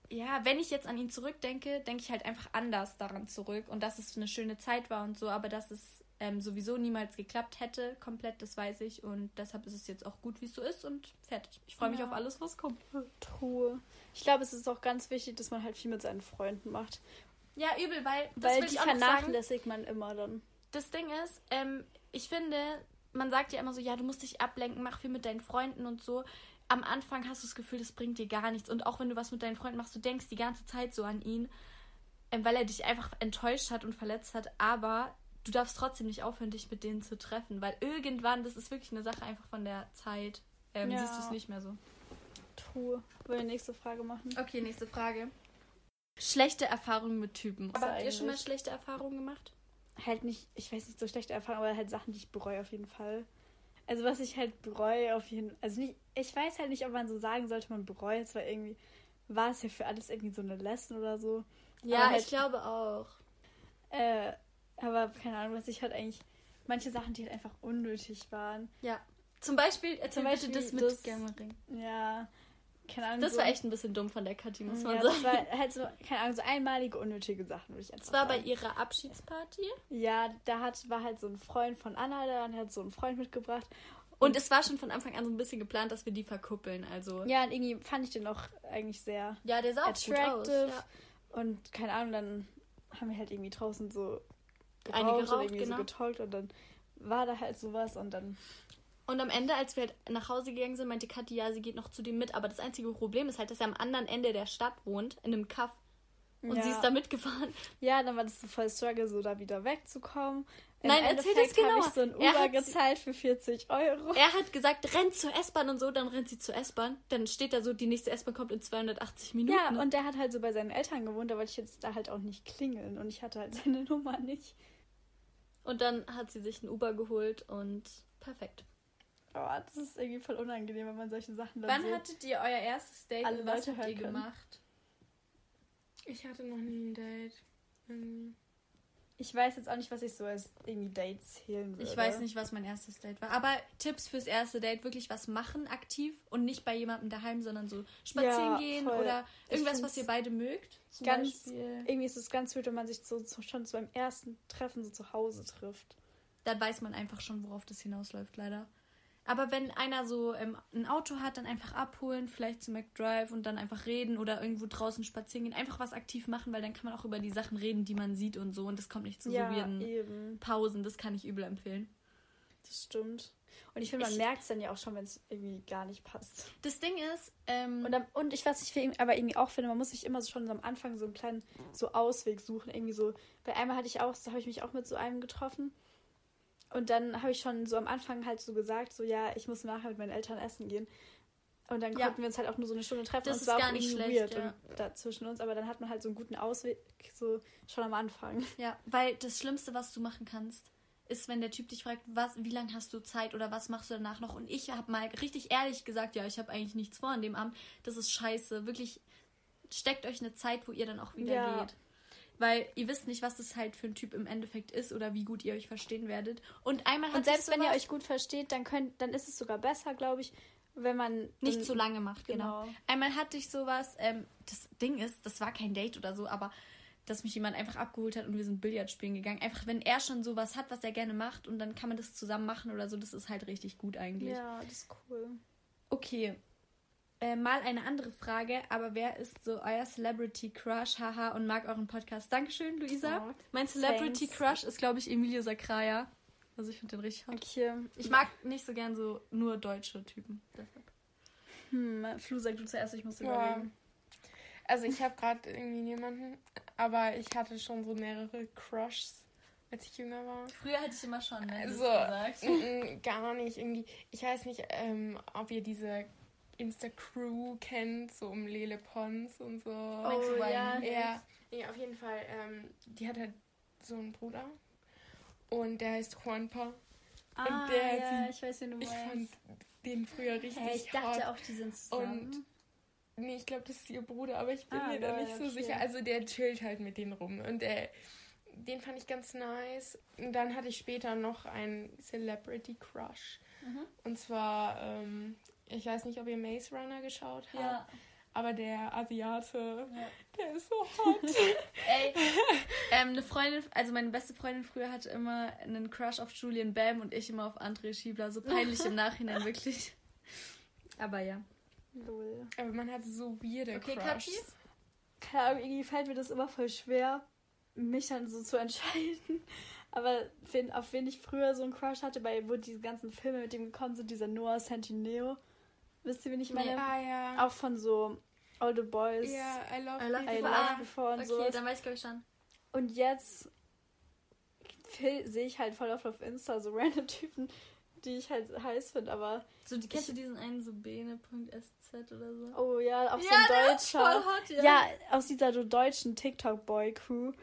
ja, wenn ich jetzt an ihn zurückdenke, denke ich halt einfach anders daran zurück und dass es eine schöne Zeit war und so, aber dass es ähm, sowieso niemals geklappt hätte, komplett, das weiß ich und deshalb ist es jetzt auch gut, wie es so ist und fertig. Ich freue mich Ja. auf alles, was kommt. Truhe. Ich glaube, es ist auch ganz wichtig, dass man halt viel mit seinen Freunden macht. Ja, übel, weil das Weil die vernachlässigt man immer dann. Das Ding ist, ähm, ich finde, man sagt ja immer so, ja, du musst dich ablenken, mach viel mit deinen Freunden und so. Am Anfang hast du das Gefühl, das bringt dir gar nichts. Und auch wenn du was mit deinen Freunden machst, du denkst die ganze Zeit so an ihn, ähm, weil er dich einfach enttäuscht hat und verletzt hat. Aber du darfst trotzdem nicht aufhören, dich mit denen zu treffen, weil irgendwann, das ist wirklich eine Sache einfach von der Zeit, ähm, Ja. siehst du es nicht mehr so. True. Wollen wir nächste Frage machen? Okay, nächste Frage. Schlechte Erfahrungen mit Typen. Aber habt ihr schon mal schlechte Erfahrungen gemacht? Halt nicht, ich weiß nicht, so schlechte Erfahrungen, aber halt Sachen, die ich bereue auf jeden Fall. Also was ich halt bereue auf jeden Fall, also nicht, ich weiß halt nicht, ob man so sagen sollte, man bereut es, weil irgendwie war es ja für alles irgendwie so eine Lesson oder so. Ja, halt- ich glaube auch. Äh, aber keine Ahnung, was ich halt eigentlich, manche Sachen, die halt einfach unnötig waren. Ja. Zum Beispiel, erzähl Zum Beispiel das mit das- Gammering. Ja, keine Ahnung. Das so, war echt ein bisschen dumm von der Kathi, muss man ja, sagen. das war halt so, keine Ahnung, so einmalige unnötige Sachen, würde ich einfach Das war bei sagen. ihrer Abschiedsparty. Ja, da hat, war halt so ein Freund von Anna da und hat so einen Freund mitgebracht. Und es war schon von Anfang an so ein bisschen geplant, dass wir die verkuppeln. Also. Ja, und irgendwie fand ich den auch eigentlich sehr Ja, der sah auch gut aus. attractive. Ja. Und keine Ahnung, dann haben wir halt irgendwie draußen so Eine geraucht geraucht, und irgendwie genau. so getalkt und dann war da halt sowas und dann. Und am Ende, als wir halt nach Hause gegangen sind, meinte Kathi, ja, sie geht noch zu dem mit. Aber das einzige Problem ist halt, dass er am anderen Ende der Stadt wohnt, in einem Kaff. Und ja. sie ist da mitgefahren. Ja, dann war das so voll Struggle, so da wieder wegzukommen. Im Nein, erzähl Endeffekt das genauer. habe ich so ein Er Uber hat gezahlt für 40 Euro. Er hat gesagt, rennt zur S-Bahn und so, dann rennt sie zur S-Bahn. Dann steht da so, die nächste S-Bahn kommt in 280 Minuten. Ja, und der hat halt so bei seinen Eltern gewohnt, da wollte ich jetzt da halt auch nicht klingeln und ich hatte halt (laughs) seine Nummer nicht. Und dann hat sie sich ein Uber geholt und perfekt. Oh, das ist irgendwie voll unangenehm, wenn man solche Sachen dann Wann so... hattet ihr euer erstes Date alle und was Leute habt ihr können. gemacht? Ich hatte noch nie ein Date. Irgendwie. Ich weiß jetzt auch nicht, was ich so als irgendwie Date zählen würde. Ich weiß nicht, was mein erstes Date war. Aber Tipps fürs erste Date, wirklich was machen aktiv und nicht bei jemandem daheim, sondern so spazieren Ja, gehen voll. oder irgendwas, was ihr beide mögt. Ganz- Beispiel. Irgendwie ist es ganz weird, wenn man sich so, so schon so beim ersten Treffen so zu Hause trifft. Dann weiß man einfach schon, worauf das hinausläuft, leider. Aber wenn einer so ähm, ein Auto hat, dann einfach abholen, vielleicht zu McDrive und dann einfach reden oder irgendwo draußen spazieren gehen. Einfach was aktiv machen, weil dann kann man auch über die Sachen reden, die man sieht und so. Und das kommt nicht zu ja, so weirden. Pausen. Das kann ich übel empfehlen. Das stimmt. Und ich finde, man Ich- merkt es dann ja auch schon, wenn es irgendwie gar nicht passt. Das Ding ist, ähm, Und, dann, und ich, was ich für ihn- aber irgendwie auch finde, man muss sich immer so schon so am Anfang so einen kleinen so Ausweg suchen. Irgendwie so, bei einmal hatte ich auch, da habe ich mich auch mit so einem getroffen. Und dann habe ich schon so am Anfang halt so gesagt, so ja, ich muss nachher mit meinen Eltern essen gehen. Und dann Ja. konnten wir uns halt auch nur so eine Stunde treffen. Das und ist war gar auch nicht schlecht, ja. da zwischen uns, aber dann hat man halt so einen guten Ausweg, so schon am Anfang. Ja, weil das Schlimmste, was du machen kannst, ist, wenn der Typ dich fragt, was, wie lange hast du Zeit oder was machst du danach noch? Und ich habe mal richtig ehrlich gesagt, ja, ich habe eigentlich nichts vor an dem Abend. Das ist scheiße. Wirklich, steckt euch eine Zeit, wo ihr dann auch wieder Ja. geht. Weil ihr wisst nicht, was das halt für ein Typ im Endeffekt ist oder wie gut ihr euch verstehen werdet. Und einmal hat Und selbst wenn ihr euch gut versteht, dann könnt, dann ist es sogar besser, glaube ich, wenn man nicht so lange macht, genau. Genau. Einmal hatte ich sowas, ähm, das Ding ist, das war kein Date oder so, aber dass mich jemand einfach abgeholt hat und wir sind Billard spielen gegangen. Einfach, wenn er schon sowas hat, was er gerne macht und dann kann man das zusammen machen oder so, das ist halt richtig gut eigentlich. Ja, das ist cool. Okay. Äh, mal eine andere Frage, aber wer ist so euer Celebrity Crush? Haha und mag euren Podcast. Dankeschön, Luisa. Oh, mein Celebrity thanks. Crush ist, glaube ich, Emilio Sacraia. Also ich finde den richtig hot. Okay. Ich mag nicht so gern so nur deutsche Typen. Deshalb. Hm, Flu, sag du zuerst, ich muss Ja. überlegen. Also ich habe gerade irgendwie niemanden, aber ich hatte schon so mehrere Crushs, als ich jünger war. Früher hatte ich immer schon, ne? Also, mm, gar nicht irgendwie. Ich weiß nicht, ähm, ob ihr diese Insta-Crew kennt, so um Lele Pons und so. Oh, ja. Ja, nee, auf jeden Fall. Ähm, die hat halt so einen Bruder und der heißt Juanpa. Ah, der ja, sieht- ich weiß, wen du Ich fand meinst. den früher richtig Hey, ich dachte hot. auch, die sind zusammen. Nee, ich glaube, das ist ihr Bruder, aber ich bin Ah, mir da nicht so okay. sicher. Also der chillt halt mit denen rum und der, den fand ich ganz nice. Und dann hatte ich später noch einen Celebrity Crush. Mhm. Und zwar, ähm, ich weiß nicht, ob ihr Maze Runner geschaut habt, Ja. aber der Asiate, Ja. der ist so hot. (laughs) Ey, ähm, eine Freundin, also meine beste Freundin früher hatte immer einen Crush auf Julian Bam und ich immer auf André Schiebler. So peinlich im (laughs) Nachhinein, wirklich. Aber ja. Lol. aber man hat so weirde Okay, Crushs. Keine Ahnung, irgendwie fällt mir das immer voll schwer. mich dann so zu entscheiden. (laughs) Aber wen, auf wen ich früher so einen Crush hatte, weil wo die ganzen Filme mit dem gekommen sind, dieser Noah Centineo. Wisst ihr, wen ich meine? Ah, ja. Auch von so Older Boys. Ja, I love, I love. I Before. Love Ah, Before und Okay, sowas. dann weiß ich, glaube ich, schon. Und jetzt sehe ich halt voll oft auf Insta so (laughs) random Typen, die ich halt heiß finde, aber So, die, kennst du diesen einen so bene.sz oder so? oh ja, so ja, ein der ist deutscher. hot, ja. Ja, aus dieser so deutschen TikTok-Boy-Crew,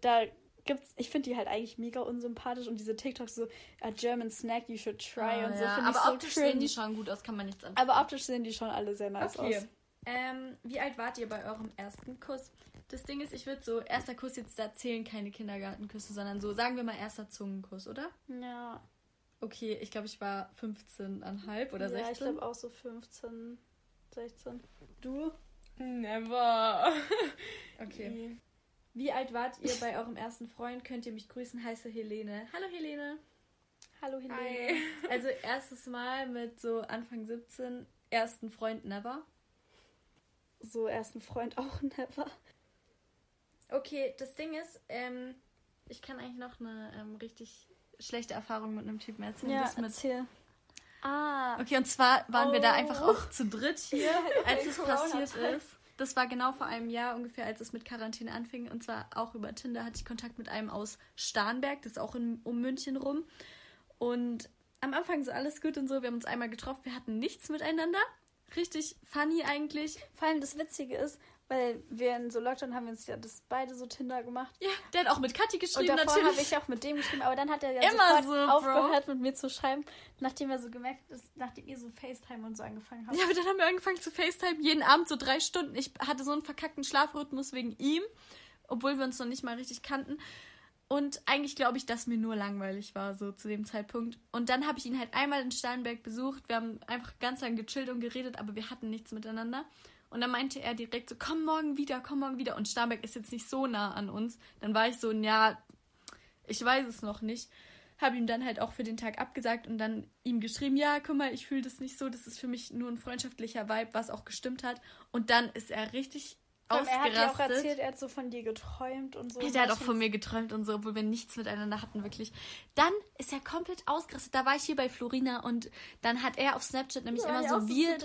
da gibt's, ich finde die halt eigentlich mega unsympathisch und diese TikToks so, a German snack you should try Ah, und so ja. finde ich Aber so optisch cringe. sehen die schon gut aus, kann man nichts anfangen. Aber optisch sehen die schon alle sehr nice Okay. aus. Ähm, wie alt wart ihr bei eurem ersten Kuss? Das Ding ist, ich würde so, erster Kuss jetzt, da zählen keine Kindergartenküsse, sondern so, sagen wir mal erster Zungenkuss, oder? Ja, Okay, ich glaube, ich war 15,5 oder ja ich 16. glaube auch so 15, 16. Du? Never. (laughs) okay. Wie alt wart ihr bei eurem ersten Freund? Könnt ihr mich grüßen? Heiße Helene. Hallo Helene. Hallo Helene. Hi. Also erstes Mal mit so Anfang 17, ersten Freund never. So ersten Freund auch (laughs) never. Okay, das Ding ist, ähm, ich kann eigentlich noch eine ähm, richtig schlechte Erfahrung mit einem Typen erzählen. Ja, das mit erzähl. Ah. Okay, und zwar waren wir da Oh. einfach auch zu dritt hier, (laughs) als es passiert ist. Das war genau vor einem Jahr ungefähr, als es mit Quarantäne anfing. Und zwar auch über Tinder hatte ich Kontakt mit einem aus Starnberg, das ist auch in, um München rum. Und am Anfang so alles gut und so. Wir haben uns einmal getroffen, wir hatten nichts miteinander. Richtig funny eigentlich. Vor allem das Witzige ist, weil wir in so Lockdown haben wir uns ja das beide so Tinder gemacht. Ja, der hat auch mit Kathi Und geschrieben davor habe ich auch mit dem geschrieben, aber dann hat er ja Immer sofort so, Bro. aufgehört mit mir zu schreiben, nachdem er so gemerkt ist, nachdem ihr so FaceTime und so angefangen habt. Ja, aber dann haben wir angefangen zu FaceTime, jeden Abend so drei Stunden. Ich hatte so einen verkackten Schlafrhythmus wegen ihm, obwohl wir uns noch nicht mal richtig kannten. Und eigentlich glaube ich, dass mir nur langweilig war, so zu dem Zeitpunkt. Und dann habe ich ihn halt einmal in Steinberg besucht. Wir haben einfach ganz lang gechillt und geredet, aber wir hatten nichts miteinander. Und dann meinte er direkt so, komm morgen wieder, komm morgen wieder. Und Starnberg ist jetzt nicht so nah an uns. Dann war ich so, ja, ich weiß es noch nicht. Habe ihm dann halt auch für den Tag abgesagt und dann ihm geschrieben, ja, guck mal, ich fühle das nicht so, das ist für mich nur ein freundschaftlicher Vibe, was auch gestimmt hat. Und dann ist er richtig Allem, er hat ja auch ausgerastet. erzählt, er hat so von dir geträumt und so. Ja, der hat auch von mir geträumt und so, obwohl wir nichts miteinander hatten, wirklich. Dann ist er komplett ausgerastet. Da war ich hier bei Florina und dann hat er auf Snapchat nämlich immer so weird.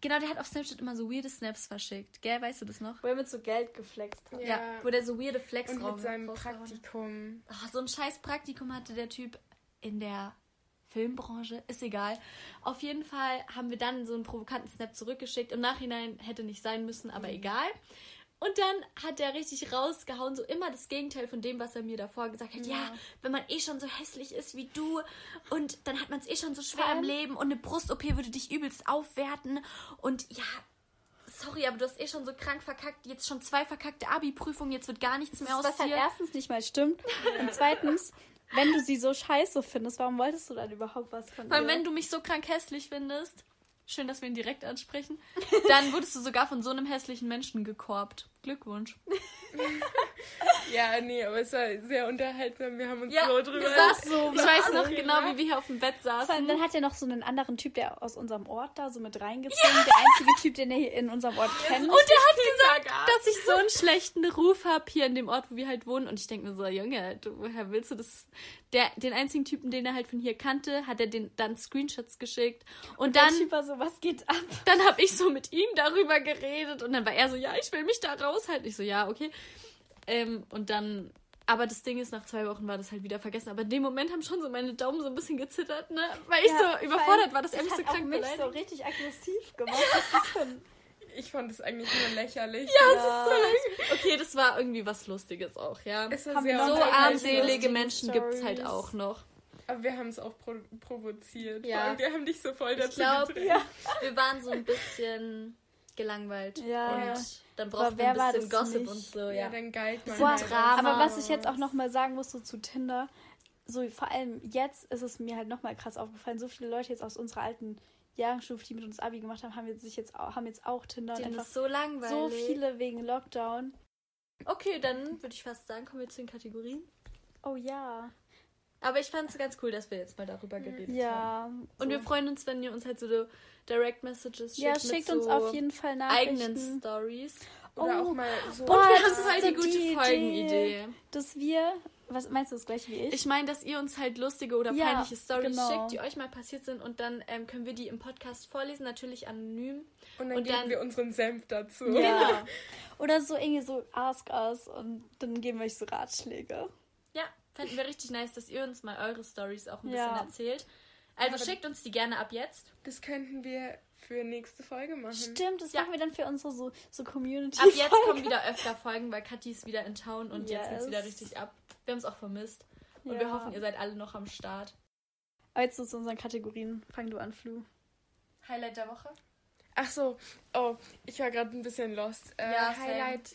Genau, der hat auf Snapchat immer so weirde Snaps verschickt. Gell, weißt du das noch? Wo er mit so Geld geflext hat. Ja, wo der so weirde Flex Und mit seinem. Praktikum. Ach, so ein scheiß Praktikum hatte der Typ in der Filmbranche. Ist egal. Auf jeden Fall haben wir dann so einen provokanten Snap zurückgeschickt. Im Nachhinein hätte nicht sein müssen, aber egal. Und dann hat er richtig rausgehauen, so immer das Gegenteil von dem, was er mir davor gesagt hat. Ja, wenn man eh schon so hässlich ist wie du und dann hat man es eh schon so schwer Vor im Leben und eine Brust-OP würde dich übelst aufwerten. Und ja, sorry, aber du hast eh schon so krank verkackt. Jetzt schon zwei verkackte Abi-Prüfungen, jetzt wird gar nichts mehr aus Was halt erstens nicht mal stimmt. Und zweitens, (laughs) wenn du sie so scheiße findest, warum wolltest du dann überhaupt was von allem, ihr? wenn du mich so krank hässlich findest, schön, dass wir ihn direkt ansprechen, dann wurdest du sogar von so einem hässlichen Menschen gekorbt. Glückwunsch. (laughs) Ja, nee, aber es war sehr unterhaltsam. Wir haben uns Ja, so drüber. saßen (laughs) so Ich weiß noch genau, ne? wie wir hier auf dem Bett allem, saßen. dann hat er noch so einen anderen Typ, der aus unserem Ort da so mit reingezogen. Der einzige Typ, den er hier in unserem Ort kennt. Und er hat gesagt, dass ich so einen schlechten Ruf habe hier in dem Ort, wo wir halt wohnen. Und ich denke mir so, Junge, du, woher willst du das? Der, den einzigen Typen, den er halt von hier kannte, hat er den dann Screenshots geschickt. Und der dann Typ war so, was geht ab? dann habe ich so mit ihm darüber geredet und dann war er so, ja, ich will mich da raushalten. Ich so, ja, okay. Ähm, und dann, aber das Ding ist, nach zwei Wochen war das halt wieder vergessen. Aber in dem Moment haben schon so meine Daumen so ein bisschen gezittert, ne? Weil ich Ja, so überfordert war, dass er mich das so hat auch krank mich beleidigt. so richtig aggressiv gemacht. Was ist das denn? (laughs) Ich fand es eigentlich nur lächerlich. Ja, Okay, das war irgendwie was Lustiges auch, ja. Es So armselige Menschen Stories. gibt's halt auch noch. Aber wir haben es auch pro provoziert. Ja. Vor allem, wir haben dich so voll Ich dazu glaube, gedrängt. wir waren so ein bisschen gelangweilt. Ja, und dann wir wer ein bisschen das Gossip nicht? und so, Ja, ja. dann galt man Boah, halt Drama. aber was ich jetzt auch nochmal sagen muss, so zu Tinder, so vor allem jetzt ist es mir halt nochmal krass aufgefallen, so viele Leute jetzt aus unserer alten Jahrgangsstufe, die mit uns Abi gemacht haben, haben jetzt, sich jetzt, auch, haben jetzt auch Tinder. und einfach ist so langweilig. so viele wegen Lockdown. Okay, dann würde ich fast sagen, kommen wir zu den Kategorien. Oh ja. Aber ich fand es ganz cool, dass wir jetzt mal darüber geredet haben. Ja. Und so. wir freuen uns, wenn ihr uns halt so Direct Messages schickt. Ja, mit schickt so uns auf jeden Fall Nachrichten. eigenen Stories. Oder Oh, auch mal so. boah, wir das haben so die gute die Folgenidee. Dass wir, was meinst du das gleiche wie ich? Ich meine, dass ihr uns halt lustige oder Ja, peinliche Stories genau. schickt, die euch mal passiert sind und dann ähm, können wir die im Podcast vorlesen, natürlich anonym. und dann und geben dann- wir unseren Senf dazu. Ja. Genau. Oder so irgendwie so Ask Us und dann geben wir euch so Ratschläge. Ja, fänden wir richtig nice, dass ihr uns mal eure Stories auch ein Ja. bisschen erzählt. Also Aber- schickt uns die gerne ab jetzt. Das könnten wir für nächste Folge machen. Stimmt, das Ja. machen wir dann für unsere so, so Community. Ab jetzt kommen (laughs) wieder öfter Folgen, weil Kathi ist wieder in Town und jetzt geht's Yes. wieder richtig ab. Wir haben es auch vermisst. Und wir Ja. hoffen, ihr seid alle noch am Start. Aber jetzt so zu unseren Kategorien. Fang du an, Flu. Highlight der Woche? Ach so, oh, ich war gerade ein bisschen lost. Äh, same. Highlight.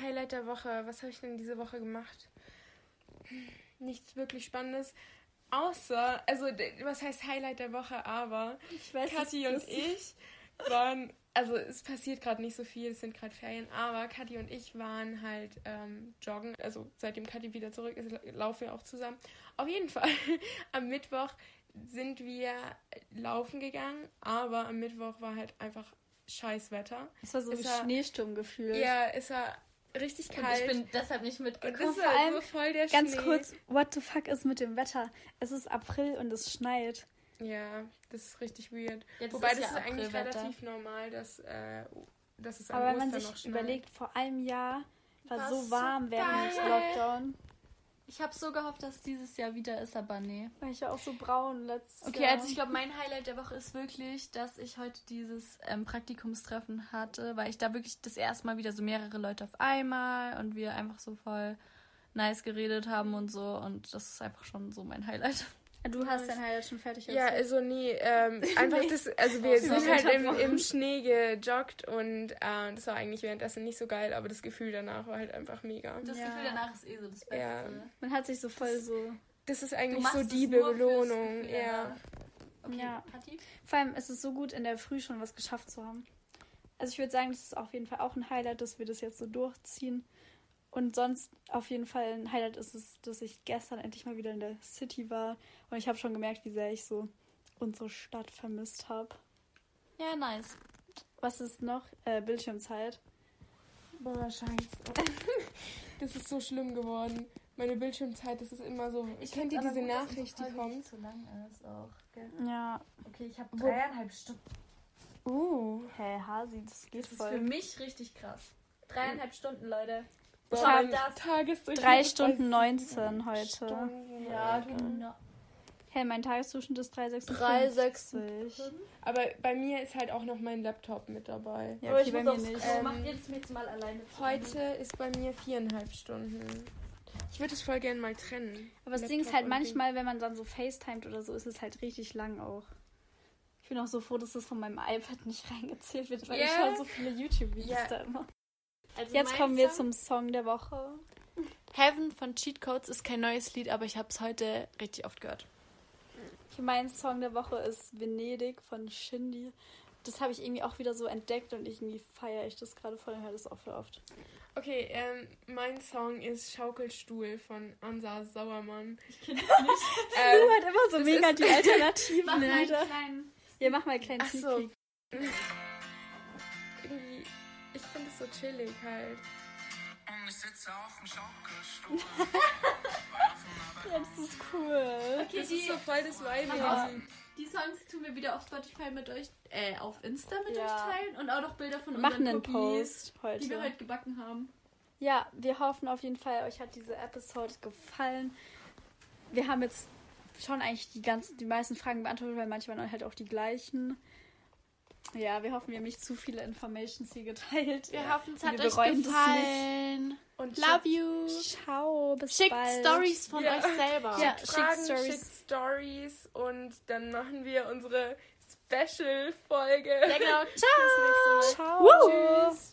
Highlight der Woche. Was habe ich denn diese Woche gemacht? Nichts wirklich Spannendes. Außer, also, was heißt Highlight der Woche, aber Ich weiß Kathi und ich waren, also es passiert gerade nicht so viel, es sind gerade Ferien, aber Kathi und ich waren halt ähm, joggen. Also seitdem Kathi wieder zurück ist, la- laufen wir auch zusammen. Auf jeden Fall, (laughs) am Mittwoch sind wir laufen gegangen, aber am Mittwoch war halt einfach scheiß Wetter. Es war so Ist wie er- Schneesturm gefühlt. Ja, es war richtig Und kalt. ich bin deshalb nicht und mitgekommen. das vor allem so voll der Ganz Schnee. kurz, what the fuck ist mit dem Wetter? Es ist April und es schneit. Ja, das ist richtig weird. Ja, das Wobei ist das ja ist eigentlich relativ normal, dass, äh, dass es am Aber wenn man Ostern sich überlegt, vor einem Jahr war War so so warm während geil. Lockdown. Ich habe so gehofft, dass dieses Jahr wieder ist, aber nee. War ich ja auch so braun letztes Okay, Jahr. also ich glaube, mein Highlight der Woche ist wirklich, dass ich heute dieses ähm, Praktikumstreffen hatte, weil ich da wirklich das erste Mal wieder so mehrere Leute auf einmal und wir einfach so voll nice geredet haben und so und das ist einfach schon so mein Highlight. Du hast dein Highlight schon fertig Ja, also nee, ähm, (laughs) einfach das, also wir So sind halt im, im (laughs) Schnee gejoggt und äh, das war eigentlich währenddessen nicht so geil, aber das Gefühl danach war halt einfach mega. Das Ja. Gefühl danach ist eh so das Beste. Ja. Man hat sich so voll so. Das ist eigentlich so die Belohnung, ja. Okay, Ja. Kathi? Vor allem ist es so gut, in der Früh schon was geschafft zu haben. Also ich würde sagen, das ist auf jeden Fall auch ein Highlight, dass wir das jetzt so durchziehen. Und sonst auf jeden Fall ein Highlight ist es, dass ich gestern endlich mal wieder in der City war. Und ich habe schon gemerkt, wie sehr ich so unsere Stadt vermisst habe. Ja, nice. Was ist noch? Äh, Bildschirmzeit. Boah, scheiße. (laughs) Das ist so schlimm geworden. Meine Bildschirmzeit, das ist immer so. Ich kennt ihr diese Nachricht, die kommt? zu lang ist auch. Gell? Ja. Okay, ich habe dreieinhalb Stunden. Uh. Hä, Hasi, das geht Das ist für voll. mich richtig krass. Dreieinhalb Stunden, Leute. Ich hab mein das- Tagesdurchschnitt Drei Stunden sieben 19 heute. Stunden, Ja, Alter. genau. Hey, mein Tagesdurchschnitt ist 3,56. 3,56. Aber bei mir ist halt auch noch mein Laptop mit dabei. Ja, Aber okay, ich bei muss mir nicht. Ähm, Macht jetzt jetzt mal alleine. Heute ist bei mir viereinhalb Stunden. Ich würde es voll gerne mal trennen. Aber das Ding ist Laptop halt manchmal, wenn man dann so FaceTimet oder so, ist es halt richtig lang auch. Ich bin auch so froh, dass das von meinem iPad nicht (laughs) reingezählt wird, weil ich Ja. schaue so viele YouTube-Videos Ja. da immer. Also Jetzt kommen wir Song- zum Song der Woche. Heaven von Cheat Codes ist kein neues Lied, aber ich habe es heute richtig oft gehört. Mein Song der Woche ist Venedig von Shindy. Das habe ich irgendwie auch wieder so entdeckt und irgendwie feiere ich das gerade voll und höre das auch voll oft. Okay, ähm, mein Song ist Schaukelstuhl von Ansa Sauermann. Du (laughs) ähm, halt immer so mega die (laughs) alternativen Mach mal einen Lieder. kleinen. Ja, mach mal einen kleinen Ach so. (laughs) so chillig halt. Und ich sitze auf dem Schaukelstuhl. Ja, (laughs) das ist cool. Okay, Das die, ist so voll das Vibe. Aber- die Songs tun wir wieder auf Spotify mit euch, äh, auf Insta mit Ja. euch teilen und auch noch Bilder von Wir machen unseren einen Cookies, Post die wir heute. heute gebacken haben. Ja, wir hoffen auf jeden Fall, euch hat diese Episode gefallen. Wir haben jetzt schon eigentlich die ganzen, die meisten Fragen beantwortet, weil manche waren halt auch die gleichen. Ja, wir hoffen, wir haben nicht zu viele Informations hier geteilt. Wir ja. hoffen, es hat euch gefallen. Und Love you. Ciao, bis Schickt bald. Stories von Ja. euch selber. Ja. schickt Fragen, Stories. schickt Stories und dann machen wir unsere Special-Folge. Ja, genau. Ciao. Bis nächste Mal. Ciao. Tschüss.